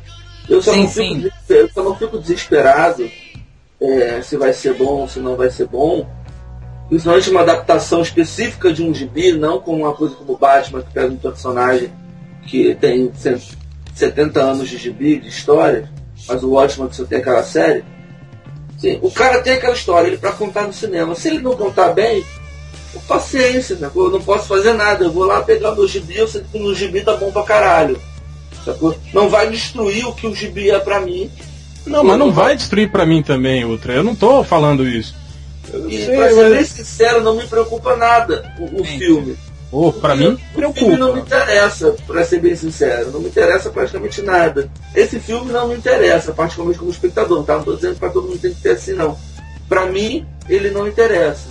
Eu só, Sim, não, fico, eu só não fico desesperado é, se vai ser bom se não vai ser bom. Principalmente uma adaptação específica de um gibi, não como uma coisa como Batman, que pega um personagem que tem cent- 70 anos de gibi, de história, mas o Watchmen que só tem aquela série. Sim, o cara tem aquela história, ele para contar no cinema. Se ele não contar bem, paciência? Eu não posso fazer nada. Eu vou lá pegar meu gibi, eu sei que no gibi tá bom pra caralho. Não vai destruir o que o gibi é pra mim. Não, mas não vai destruir pra mim também, outra. Eu não tô falando isso. E pra ser bem sincero, não me preocupa nada o, o filme. Oh, pra mim, o filme não me interessa, pra ser bem sincero. Não me interessa praticamente nada. Esse filme não me interessa, particularmente como espectador. Tá? Não tô dizendo que pra todo mundo tem que ter assim, não. Pra mim, ele não interessa.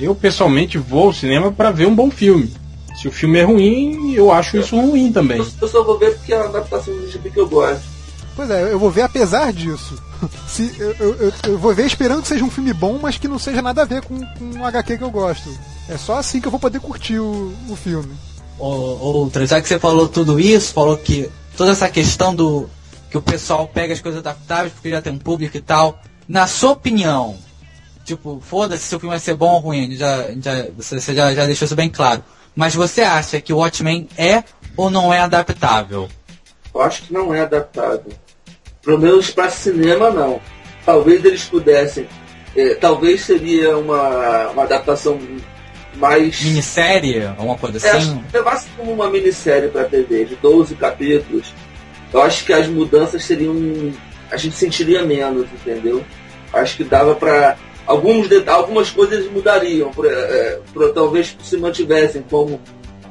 Eu, pessoalmente, vou ao cinema para ver um bom filme. Se o filme é ruim, eu acho isso ruim também. Eu só vou ver porque é uma adaptação do gibi que eu gosto. Pois é, eu vou ver apesar disso. [LAUGHS] Se, eu, eu, eu, vou ver esperando que seja um filme bom, mas que não seja nada a ver com, com um HQ que eu gosto. É só assim que eu vou poder curtir o, o filme. Outra, já que você falou tudo isso, falou que toda essa questão do que o pessoal pega as coisas adaptáveis porque já tem um público e tal. Na sua opinião, tipo, foda-se se o filme vai ser bom ou ruim, já, já, você, você já, já deixou isso bem claro. Mas você acha que o Watchmen é ou não é adaptável? Eu acho que não é adaptável. Pelo menos para cinema, não. Talvez eles pudessem. É, talvez seria uma, uma adaptação mais. Minissérie? Alguma coisa é, assim? É, levasse como uma minissérie para TV, de 12 capítulos. Eu acho que as mudanças seriam. A gente sentiria menos, entendeu? Acho que dava para. Alguns, algumas coisas mudariam, pra, é, pra, talvez se mantivessem, como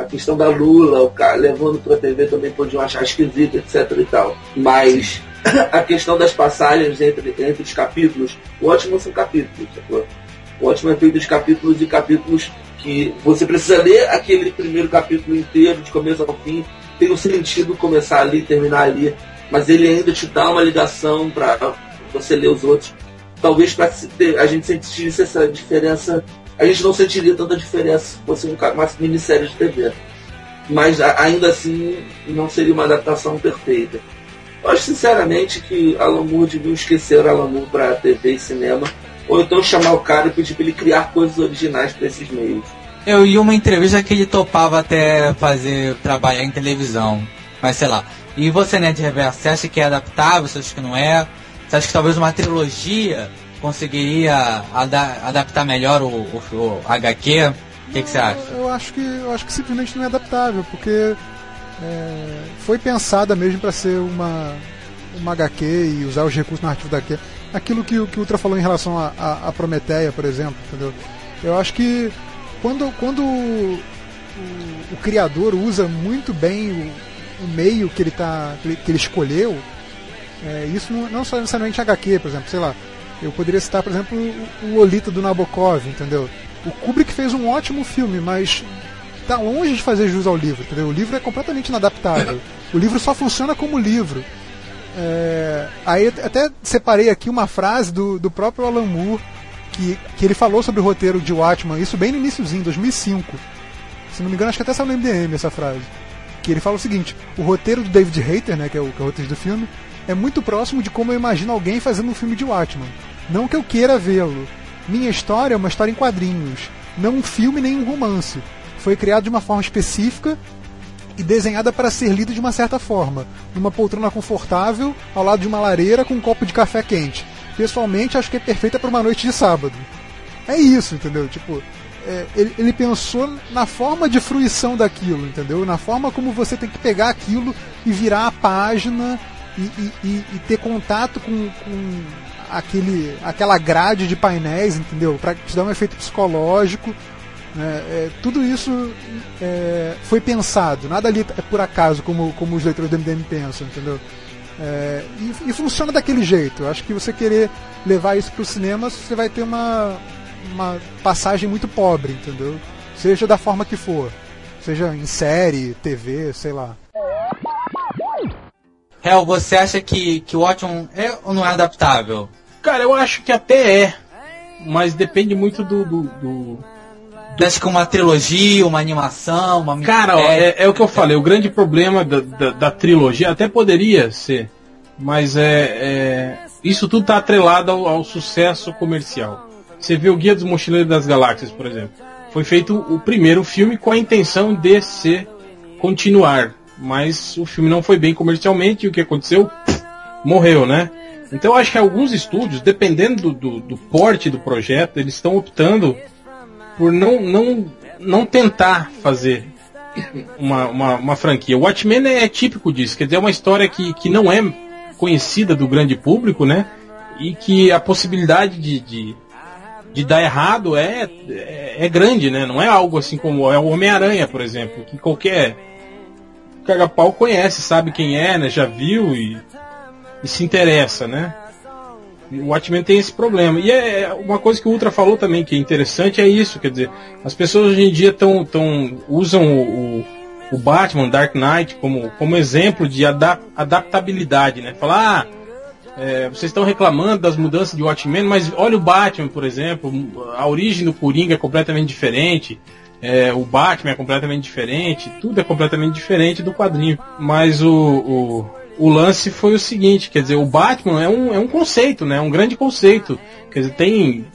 a questão da Lula, o cara levando para a TV também podiam achar esquisito, etc e tal. Mas [COUGHS] a questão das passagens entre, entre os capítulos, o ótimo são capítulos, sacou? O ótimo é feito de capítulos e capítulos que você precisa ler aquele primeiro capítulo inteiro, de começo ao fim, tem um sentido começar ali, terminar ali, mas ele ainda te dá uma ligação para você ler os outros. Talvez para a gente sentisse essa diferença, a gente não sentiria tanta diferença se fosse uma minissérie de TV. Mas ainda assim não seria uma adaptação perfeita. Eu acho sinceramente que Alan Moore devia esquecer Alan Moore para TV e cinema, ou então chamar o cara e pedir para ele criar coisas originais para esses meios. Eu ia uma entrevista que ele topava até fazer trabalhar em televisão, mas sei lá. E você, né, de reverso, você acha que é adaptável? Você acha que não é? Você acha que talvez uma trilogia conseguiria ada adaptar melhor o, o, o HQ? O que, que, você acha? Eu acho que eu acho que simplesmente não é adaptável, porque é, foi pensada mesmo para ser uma, uma HQ e usar os recursos narrativos da HQ. Aquilo que, que o Ultra falou em relação a, a, a Prometeia, por exemplo, entendeu? Eu acho que quando, quando o, o, o criador usa muito bem o, o meio que ele, tá, que ele, que ele escolheu, é, isso não, não só necessariamente HQ, por exemplo, sei lá, eu poderia citar, por exemplo, o, Lolita do Nabokov, entendeu? O Kubrick fez um ótimo filme, mas tá longe de fazer jus ao livro, entendeu? O livro é completamente inadaptável. O livro só funciona como livro. É, aí até separei aqui uma frase do, do próprio Alan Moore, que, que ele falou sobre o roteiro de Watchman, isso bem no iníciozinho, 2005. Se não me engano, acho que até saiu no MDM essa frase. Que ele fala o seguinte: o roteiro do David Hayter, né, que é o, que é o roteiro do filme, é muito próximo de como eu imagino alguém fazendo um filme de Watchman. Não que eu queira vê-lo. Minha história é uma história em quadrinhos, não um filme nem um romance foi criado de uma forma específica e desenhada para ser lida de uma certa forma, numa poltrona confortável, ao lado de uma lareira com um copo de café quente. Pessoalmente, acho que é perfeita para uma noite de sábado. É isso, entendeu? Tipo, é, ele, ele, pensou na forma de fruição daquilo, entendeu? Na forma como você tem que pegar aquilo e virar a página e, e, e, e ter contato com, com aquele, aquela grade de painéis, entendeu? Para te dar um efeito psicológico né? É, tudo isso é, foi pensado, nada ali é por acaso, como, como os leitores do MDM pensam, entendeu? É, e, e, funciona daquele jeito. Eu acho que você querer levar isso para o cinema, você vai ter uma, uma passagem muito pobre, entendeu? Seja da forma que for. Seja em série, TV, sei lá. Hel, você acha que, que o Watchmen é ou não é adaptável? Cara, eu acho que até é. Mas depende muito do, do, do Acho que uma trilogia, uma animação, uma Cara, é, é, o que eu falei, o grande problema da, da, da trilogia, até poderia ser, mas é, é isso tudo está atrelado ao, ao, sucesso comercial. Você vê o Guia dos Mochileiros das Galáxias, por exemplo. Foi feito o primeiro filme com a intenção de ser continuar, mas o filme não foi bem comercialmente e o que aconteceu? Morreu, né? Então acho que alguns estúdios, dependendo do, do, do porte do projeto, eles estão optando por não, não, não tentar fazer uma, uma, uma franquia. O Watchmen é, típico disso, quer dizer, é uma história que, que não é conhecida do grande público, né? E que a possibilidade de, de, de dar errado é, é, é grande, né? Não é algo assim como é o Homem-Aranha, por exemplo, que qualquer caga-pau conhece, sabe quem é, né? Já viu e, e se interessa, né? O Watchmen tem esse problema. E é, é uma coisa que o Ultra falou também que é interessante é isso, quer dizer, as pessoas hoje em dia tão, tão usam o, o Batman, Dark Knight, como, como exemplo de adap adaptabilidade, né? Falar, ah, é, vocês estão reclamando das mudanças de Watchmen, mas olha o Batman, por exemplo, a origem do Coringa é completamente diferente, é, o Batman é completamente diferente, tudo é completamente diferente do quadrinho. Mas o, o, o, lance foi o seguinte, quer dizer, o Batman é um, é um conceito, né? É um grande conceito. Quer dizer, tem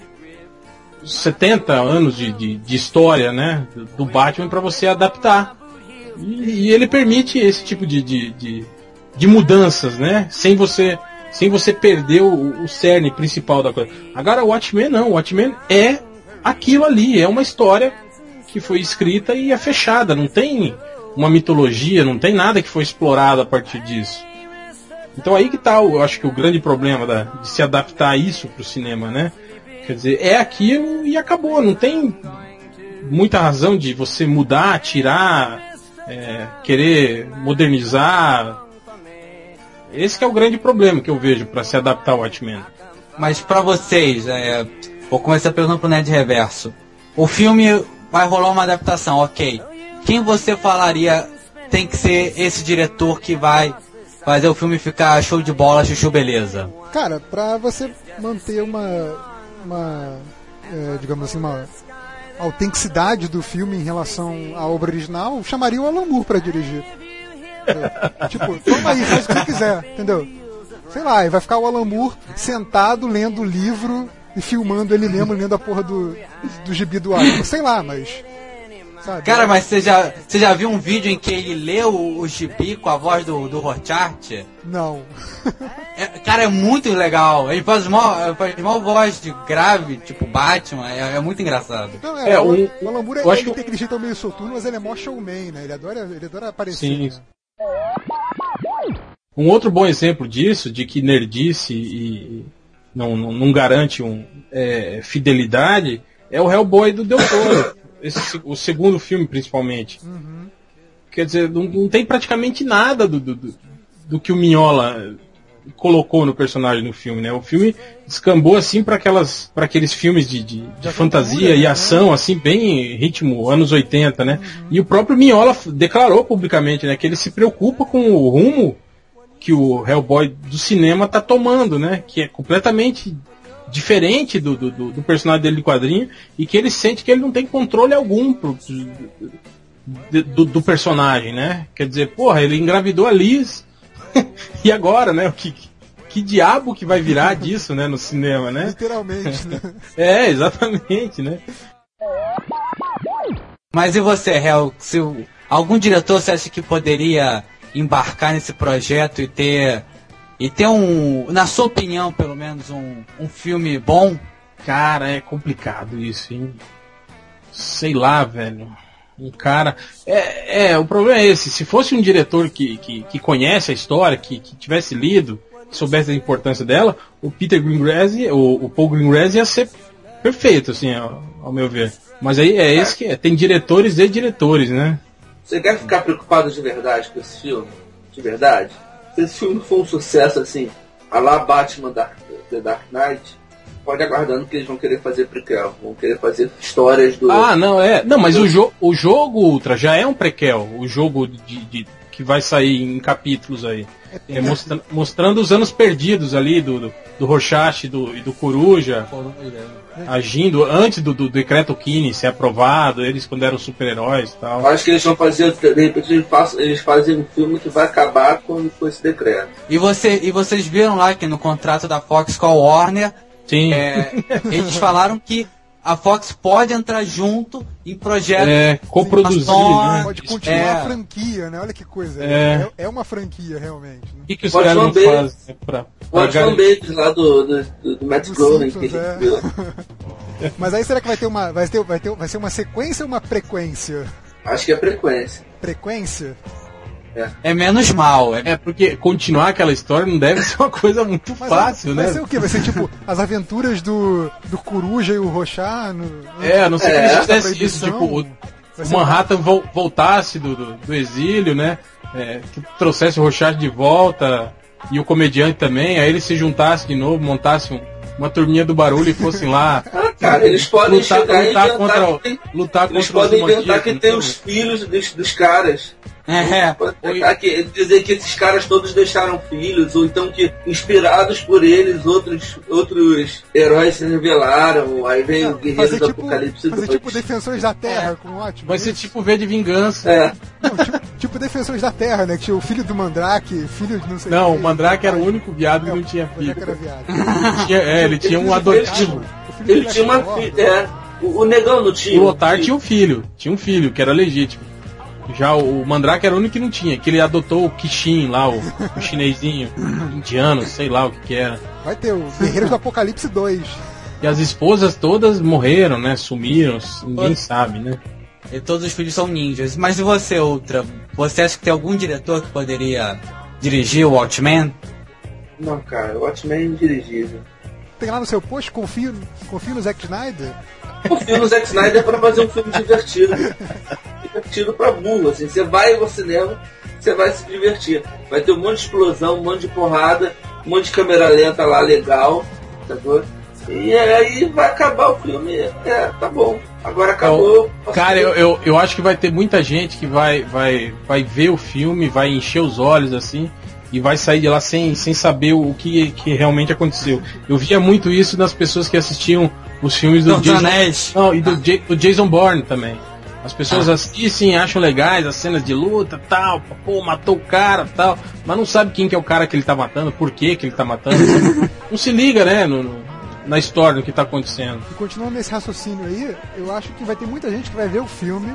70 anos de, de, de história, né? Do Batman para você adaptar. E, e, ele permite esse tipo de, de, de, de mudanças, né? Sem você sem você perder o, o cerne principal da coisa. Agora o Watchmen não, o Watchmen é aquilo ali, é uma história que foi escrita e é fechada, não tem uma mitologia, não tem nada que foi explorado a partir disso. Então aí que tá, eu acho que o grande problema da, de se adaptar a isso para o cinema, né? Quer dizer, é aquilo e acabou, não tem muita razão de você mudar, tirar, é, querer modernizar, esse é o grande problema que eu vejo para se adaptar ao Watchmen. Mas para vocês, é, vou começar perguntando pro Ned Reverso. O filme vai rolar uma adaptação, ok. Quem você falaria tem que ser esse diretor que vai fazer o filme ficar show de bola, chuchu beleza? Cara, pra você manter uma, uma é, digamos assim, uma autenticidade do filme em relação à obra original, chamaria o Alan Moore pra dirigir tipo, toma aí, faz o que você quiser, entendeu? Sei lá, e vai ficar o Alan Moore sentado lendo o livro e filmando ele mesmo lendo a porra do, do gibi do Arthur. Sei lá, mas. Sabe? Cara, mas você já, você já viu um vídeo em que ele lê o, o gibi com a voz do, do Rorschach? Não. É, cara, é muito legal. Ele faz uma, faz uma voz de grave, tipo Batman, é, é muito engraçado. Não, é, é o, o Alan Moore, ele, ele tem aquele jeito meio soturno, mas ele é mó showman, né? Ele adora, ele adora aparecer. Sim. Né? Um outro bom exemplo disso, de que nerdice e não, não, não garante um, é, fidelidade, é o Hellboy do Del Toro. Esse, o segundo filme, principalmente. Uhum. Quer dizer, não, não, tem praticamente nada do, do, do, que o Minhola colocou no personagem no filme, né? O filme descambou assim para aquelas para aqueles filmes de, de, de fantasia e né? ação assim bem ritmo anos 80, né? E o próprio Miola declarou publicamente, né, que ele se preocupa com o rumo que o Hellboy do cinema tá tomando, né? Que é completamente diferente do, do, do personagem dele de quadrinho e que ele sente que ele não tem controle algum pro, do, do, personagem, né? Quer dizer, porra, ele engravidou a Liz [LAUGHS] e agora, né? O que, que diabo que vai virar disso, né, no cinema, né? Literalmente, né? [LAUGHS] é, exatamente, né? Mas e você, Hel? Se algum diretor você acha que poderia embarcar nesse projeto e ter e ter um, na sua opinião, pelo menos um, um filme bom? Cara, é complicado isso, hein? Sei lá, velho um cara. É, é, o problema é esse. Se fosse um diretor que, que, que conhece a história, que, que tivesse lido, que soubesse da importância dela, o Peter Greengrass, o, o Paul Greengrass ia ser perfeito, assim, ao, ao meu ver. Mas aí é esse que é. Tem diretores e diretores, né? Você quer ficar preocupado de verdade com esse filme? De verdade? Se esse filme for um sucesso assim, a lá Batman Dark, The Dark Knight, pode aguardando que eles vão querer fazer prequel, vão querer fazer histórias do. Ah, não, é. Não, mas o, jo o jogo Ultra já é um prequel, o jogo de, de que vai sair em capítulos aí. É, mostra mostrando os anos perdidos ali do, do, do Rorschach e do, e do Coruja agindo antes do, do decreto Kine ser aprovado, eles quando eram super-heróis e tal. Acho que eles vão fazer, de repente eles fazem, eles fazem um filme que vai acabar com, com esse decreto. E, você, e vocês viram lá que no contrato da Fox com a Warner Sim. É, eles falaram que a Fox pode entrar junto em projetos. É, coproduzir. Né? Pode continuar é. a franquia, né? Olha que coisa. É, é, é uma franquia, realmente. Né? O que, que os caras não fazem? Pra, o John Bates lá do, do, do, do Matt Groening. É. [LAUGHS] Mas aí será que vai ter uma. Vai, ter, vai, ter, vai ser uma sequência ou uma frequência? Acho que é frequência. Frequência? É menos mal. É, É porque continuar aquela história não deve ser uma coisa muito Mas fácil, vai né? ser o quê? Vai ser tipo as aventuras do, do Coruja e o Rochá no, É, a não ser que É, eles da fizessem isso, tipo, o, Vai o Manhattan vol- voltasse do, do, do exílio, né? É, que trouxesse o Rochard de volta e o comediante também, aí eles se juntassem de novo, montassem um- uma turminha do barulho e fossem lá [LAUGHS] Ah, cara, eles podem lutar, chegar e lutar inventar contra, que o- tem, lutar eles contra os podem inventar que tem? os filhos dos, dos caras. É. Pode inventar que, dizer que esses caras todos deixaram filhos, ou então que, inspirados por eles, outros, outros heróis se revelaram. Aí vem o Guerreiro fazer do tipo, Apocalipse fazer 2. tipo Defensores da Terra com ótimo. Vai ser tipo V de vingança. É, Não, tipo, tipo Defensores da Terra, né? Que tinha o filho do Mandrake, filho de não sei Não, quem. o Mandrake era o único viado que É, não tinha o filho. era viado. Ele tinha- é, ele tinha um adotivo. O filho ele tinha uma filha. É, o, o negão não tinha. O Lotar tinha um filho, tinha um filho que era legítimo. Já o Mandrake era o único que não tinha, que ele adotou o Kishin lá, o, o chinesinho, indiano, sei lá o que que era. Vai ter o Guerreiros do Apocalipse 2. E as esposas todas morreram, né? Sumiram, ninguém sabe, né? E todos os filhos são ninjas. Mas e você, outra? Você acha que tem algum diretor que poderia dirigir o Watchmen? Não, cara, o Watchmen é indirigível. Tem lá no seu post, confio, confio no Zack Snyder. Confio no Zack Snyder pra fazer um filme divertido. divertido pra burro, assim. Você vai ao cinema, você vai se divertir. Vai ter um monte de explosão, um monte de porrada, um monte de câmera lenta lá legal, sacou? E aí vai acabar o filme. É, tá bom. Agora acabou. posso Cara, eu, eu, eu acho que vai ter muita gente que vai, vai, vai ver o filme, vai encher os olhos assim e vai sair de lá sem, sem saber o que, que realmente aconteceu. Eu via muito isso nas pessoas que assistiam os filmes do Jason, Anéis. não, e do, do Jason Bourne também. As pessoas assistem, acham legais as cenas de luta, tal, pô, matou o cara, tal, mas não sabe quem que é o cara que ele tá matando, por que que ele tá matando. [LAUGHS] não se liga, né, no- no- na história, no que tá acontecendo. E continuando nesse raciocínio aí, eu acho que vai ter muita gente que vai ver o filme,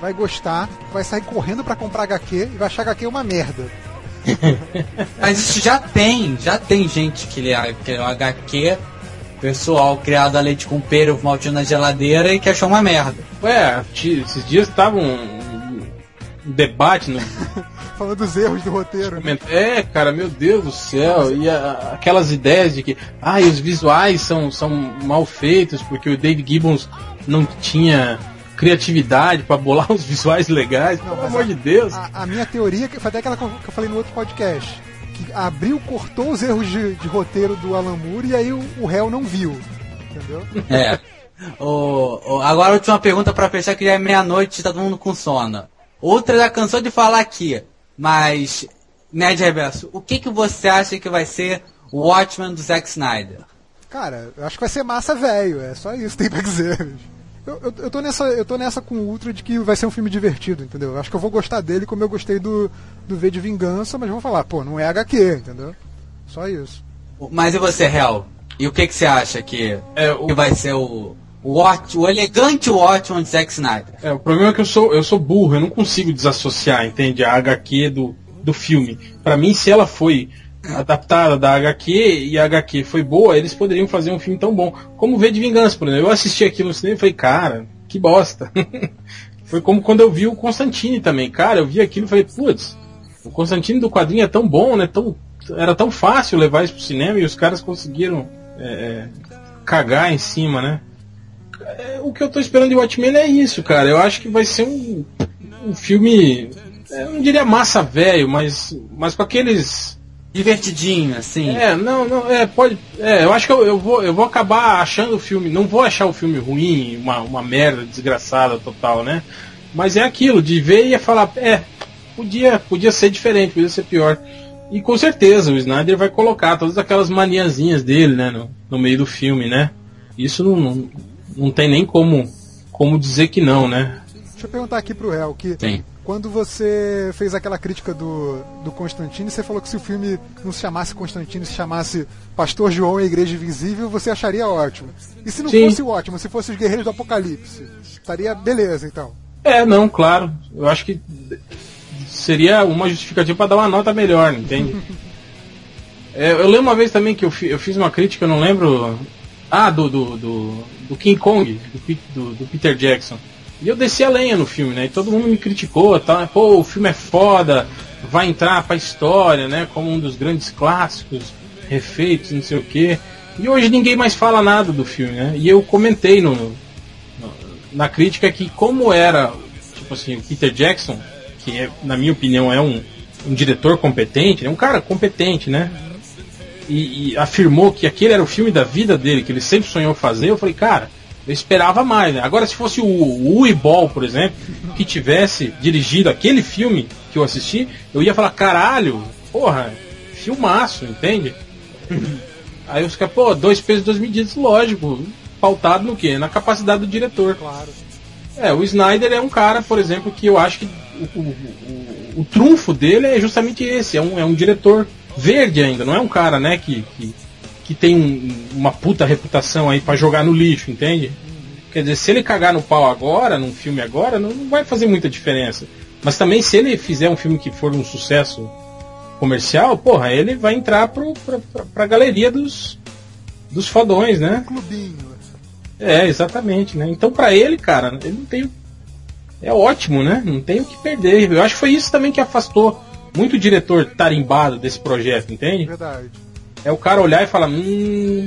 vai gostar, vai sair correndo pra comprar HQ e vai achar HQ uma merda. [LAUGHS] Mas isso já tem, já tem gente que lê, que lê o HQ, pessoal criado a leite com pera, o maltinho na geladeira e que achou uma merda. Ué, esses dias tava um, um debate no [LAUGHS] Falando dos erros do roteiro. né? É, cara, meu Deus do céu. E a- aquelas ideias de que, ah, os visuais são, são mal feitos porque o David Gibbons não tinha criatividade pra bolar [LAUGHS] os visuais legais. Pelo mas amor a- de Deus. A, a minha teoria, que foi até aquela que eu falei no outro podcast, que abriu, cortou os erros de, de roteiro do Alan Moore e aí o, o réu não viu. Entendeu? É. O, o- agora a última pergunta pra fechar, que já é meia-noite e tá todo mundo com sono. Outra já cansou de falar aqui, mas, Ned Reverso, o que, que você acha que vai ser o Watchmen do Zack Snyder? Cara, eu acho que vai ser massa velho, é só isso que tem pra dizer. Eu, eu, eu tô nessa, eu tô nessa com o Ultra de que vai ser um filme divertido, entendeu? Eu acho que eu vou gostar dele como eu gostei do, do V de Vingança, mas vou falar, pô, não é HQ, entendeu? Só isso. Mas e você, Hel? E o que, que você acha que, É, o- que vai ser o, o, Watch, o elegante Watchmen de Zack Snyder? É, o problema é que eu sou, eu sou burro, eu não consigo desassociar, entende? A HQ do, do filme. Pra mim, se ela foi adaptada da HQ e a HQ foi boa, eles poderiam fazer um filme tão bom. Como V de Vingança, por exemplo. Eu assisti aquilo no cinema e falei, cara, que bosta. [LAUGHS] foi como quando eu vi o Constantine também. Cara, eu vi aquilo e falei, putz, o Constantine do quadrinho é tão bom, né? Tão, era tão fácil levar isso pro cinema e os caras conseguiram é, é, cagar em cima, né? É, o que eu tô esperando de Watchmen é isso, cara. Eu acho que vai ser um, um filme, é, eu não diria massa velho, mas, mas com aqueles. Divertidinho, assim. É, não, não, é, pode. É, eu acho que eu, eu, vou, eu vou acabar achando o filme. Não vou achar o filme ruim, uma, uma merda desgraçada total, né? Mas é aquilo, de ver e ia falar, é, podia, podia ser diferente, podia ser pior. E com certeza o Snyder vai colocar todas aquelas maniazinhas dele, né, no, no meio do filme, né? Isso não, não, não tem nem como, como dizer que não, né? Deixa eu perguntar aqui pro réu, que Sim. Quando você fez aquela crítica do, do Constantine, você falou que se o filme não se chamasse Constantine, se chamasse Pastor João e a Igreja Invisível, você acharia ótimo. E se não Sim. fosse ótimo, se fosse os Guerreiros do Apocalipse, estaria beleza então. É, não, claro. Eu acho que seria uma justificativa para dar uma nota melhor, entende? [LAUGHS] É, eu lembro uma vez também que eu, fi- eu fiz uma crítica, eu não lembro. Ah, do, do, do, do King Kong, do, do- do Peter Jackson. E eu desci a lenha no filme, né? E todo mundo me criticou, tá? Pô, o filme é foda, vai entrar pra história, né? Como um dos grandes clássicos, refeitos, não sei o quê. E hoje ninguém mais fala nada do filme, né? E eu comentei no, no na crítica que como era, tipo assim, o Peter Jackson, que é, na minha opinião é um, um diretor competente, é um cara competente, né? E, e, afirmou que aquele era o filme da vida dele, que ele sempre sonhou fazer, eu falei, cara, eu esperava mais, né? Agora, se fosse o, o Uwe Ball, por exemplo, que tivesse dirigido aquele filme que eu assisti, eu ia falar, caralho, porra, filmaço, entende? [LAUGHS] Aí os caras, pô, dois pesos, dois medidas, lógico. Pautado no quê? Na capacidade do diretor. Claro. É, o Snyder é um cara, por exemplo, que eu acho que o, o, o, o trunfo dele é justamente esse. É um, é um diretor verde ainda, não é um cara, né, que, que, que tem um, uma puta reputação aí para jogar no lixo, entende? Quer dizer, se ele cagar no pau agora, num filme agora, não, não vai fazer muita diferença. Mas também se ele fizer um filme que for um sucesso comercial, porra, ele vai entrar pro, pra, pra, pra galeria dos, dos fodões, né? Clubinho. É, exatamente, né? Então para ele, cara, ele não tem. É ótimo, né? Não tem o que perder. Eu acho que foi isso também que afastou muito diretor tarimbado desse projeto, entende? Verdade. É o cara olhar e falar, hum.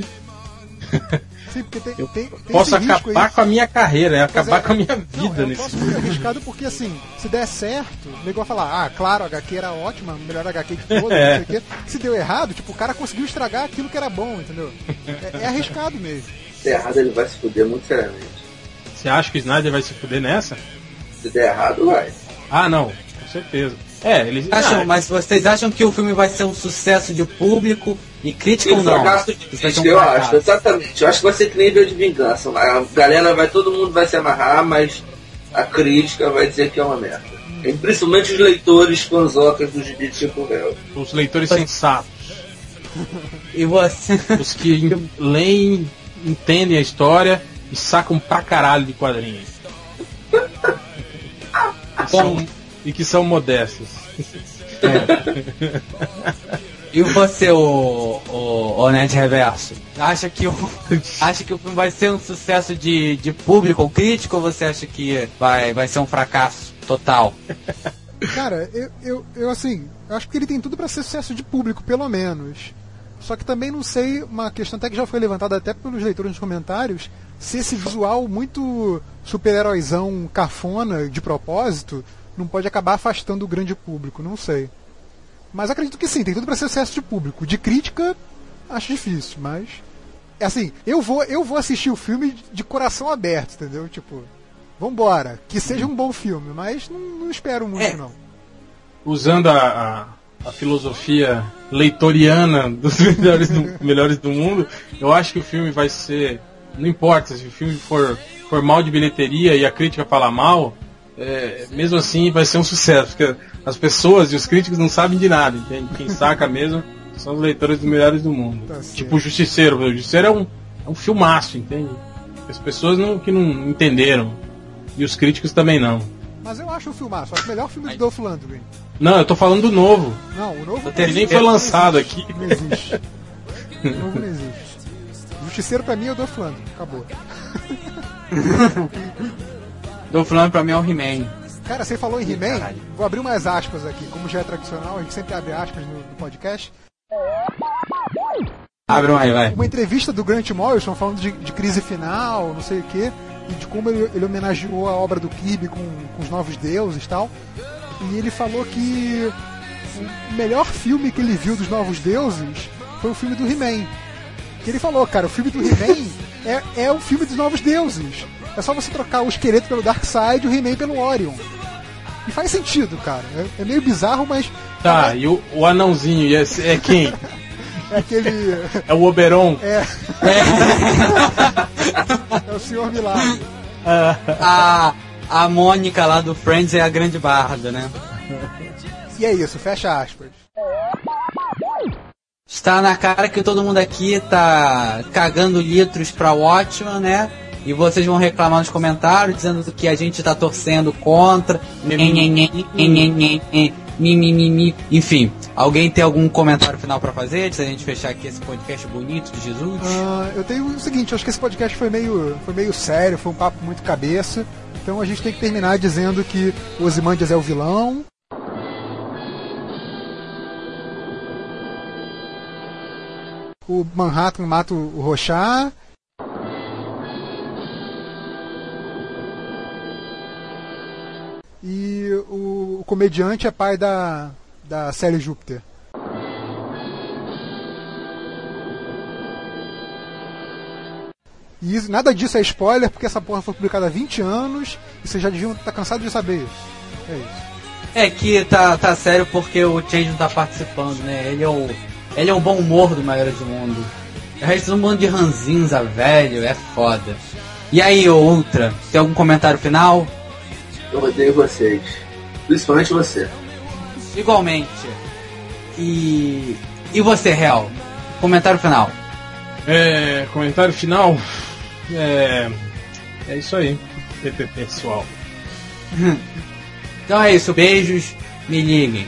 Sim, porque tem, eu tem, tem posso acabar aí. com a minha carreira, é acabar é. com a minha Não, vida é um nesse troço muito arriscado porque assim, se der certo, o vai falar, ah, claro, a HQ era ótima, melhor HQ de todas, É. [LAUGHS] não sei o quê. Se deu errado, tipo, o cara conseguiu estragar aquilo que era bom, entendeu? É, é arriscado mesmo. Se der errado, ele vai se fuder muito seriamente. Você acha que o Snyder vai se fuder nessa? Se der errado, vai. Ah, não, com certeza. É, eles. Acham, Ah, mas vocês acham que o filme vai ser um sucesso de público e crítica ou não? fracasso de crítica, eu fracasso. acho, exatamente. Eu acho que vai ser que nem de Vingança. A galera vai, todo mundo vai se amarrar, mas a crítica vai dizer que é uma merda. E principalmente os leitores fanzocas do gibi tipo réu. os leitores sensatos. E você. Os que leem, entendem a história e sacam pra caralho de quadrinhos. [LAUGHS] São- e que são modestos. E você, o, o, o Nerd Reverso? Acha que o, [LAUGHS] acha que o filme vai ser um sucesso de, de público ou crítico ou você acha que vai, vai ser um fracasso total? Cara, eu, eu, eu assim, eu acho que ele tem tudo pra ser sucesso de público, pelo menos. Só que também não sei, uma questão até que já foi levantada até pelos leitores nos comentários, se esse visual muito super-heróizão cafona de propósito não pode acabar afastando o grande público, não sei. Mas acredito que sim, tem tudo pra ser sucesso de público. De crítica, acho difícil, mas. É assim, eu vou, eu vou assistir o filme de coração aberto, entendeu? Tipo, vambora. Que seja um bom filme, mas não, não espero muito, É. não. Usando a, a, a filosofia leitoriana dos [LAUGHS] melhores do, melhores do mundo, eu acho que o filme vai ser. Não importa se o filme for, for mal de bilheteria e a crítica falar mal, é, mesmo assim vai ser um sucesso, porque as pessoas e os críticos não sabem de nada, entende? Quem saca [LAUGHS] mesmo são os leitores dos melhores do mundo. Tá tipo o Justiceiro, o Justiceiro é um, é um filmaço, entende? As pessoas não, que não entenderam. E os críticos também não. Mas eu acho o filmaço, acho o melhor filme de Dolph Lundgren. Não, eu tô falando do novo. Não, o novo Ele nem foi não lançado existe, aqui. Não existe. O novo não existe. Justiceiro pra mim é o Dolph Lundgren, acabou. [LAUGHS] Tô falando pra mim é o He-Man. Cara, você falou em He-Man, vou abrir umas aspas aqui, como já é tradicional, a gente sempre abre aspas no, no podcast. Abre um aí, vai. Uma entrevista do Grant Morrison falando de, de crise final, não sei o quê, e de como ele, ele homenageou a obra do Kirby com, com os novos deuses e tal. E ele falou que o melhor filme que ele viu dos novos deuses foi o filme do He-Man. Que ele falou, cara, o filme do He-Man [LAUGHS] é, é o filme dos novos deuses. É só você trocar o esqueleto pelo Darkseid e o He-Man pelo Orion. E faz sentido, cara. É, é meio bizarro, mas Tá, e o, o anãozinho é, é quem? [LAUGHS] é aquele. É o Oberon? É. é [LAUGHS] o Senhor Milagre. [LAUGHS] A, a Mônica lá do Friends é a grande barda, né? E é isso, fecha aspas. Está na cara que todo mundo aqui tá cagando litros pra Watchman, né? e vocês vão reclamar nos comentários dizendo que a gente está torcendo contra. Enfim, alguém tem algum comentário final para fazer antes da gente fechar aqui esse podcast bonito de Jesus? Uh, eu tenho o seguinte, acho que esse podcast foi meio, foi meio sério, foi um papo muito cabeça. Então a gente tem que terminar dizendo que o Ozymandias é o vilão, o Manhattan mata o Rochá, comediante é pai da, da Sally Júpiter. E isso, nada disso é spoiler, porque essa porra foi publicada há 20 anos e vocês já deviam estar tá cansados de saber isso. É isso. É que tá, tá sério porque o Change não tá participando, né? Ele é o, ele é o bom humor do Maior do Mundo. O resto do mundo de ranzinza, velho, é foda. E aí, Ultra, tem algum comentário final? Eu odeio vocês. Principalmente você. Igualmente. E. E você, Real? Comentário final. É. Comentário final? É. É isso aí. Pessoal. [LAUGHS] então é isso. Beijos. Me liguem.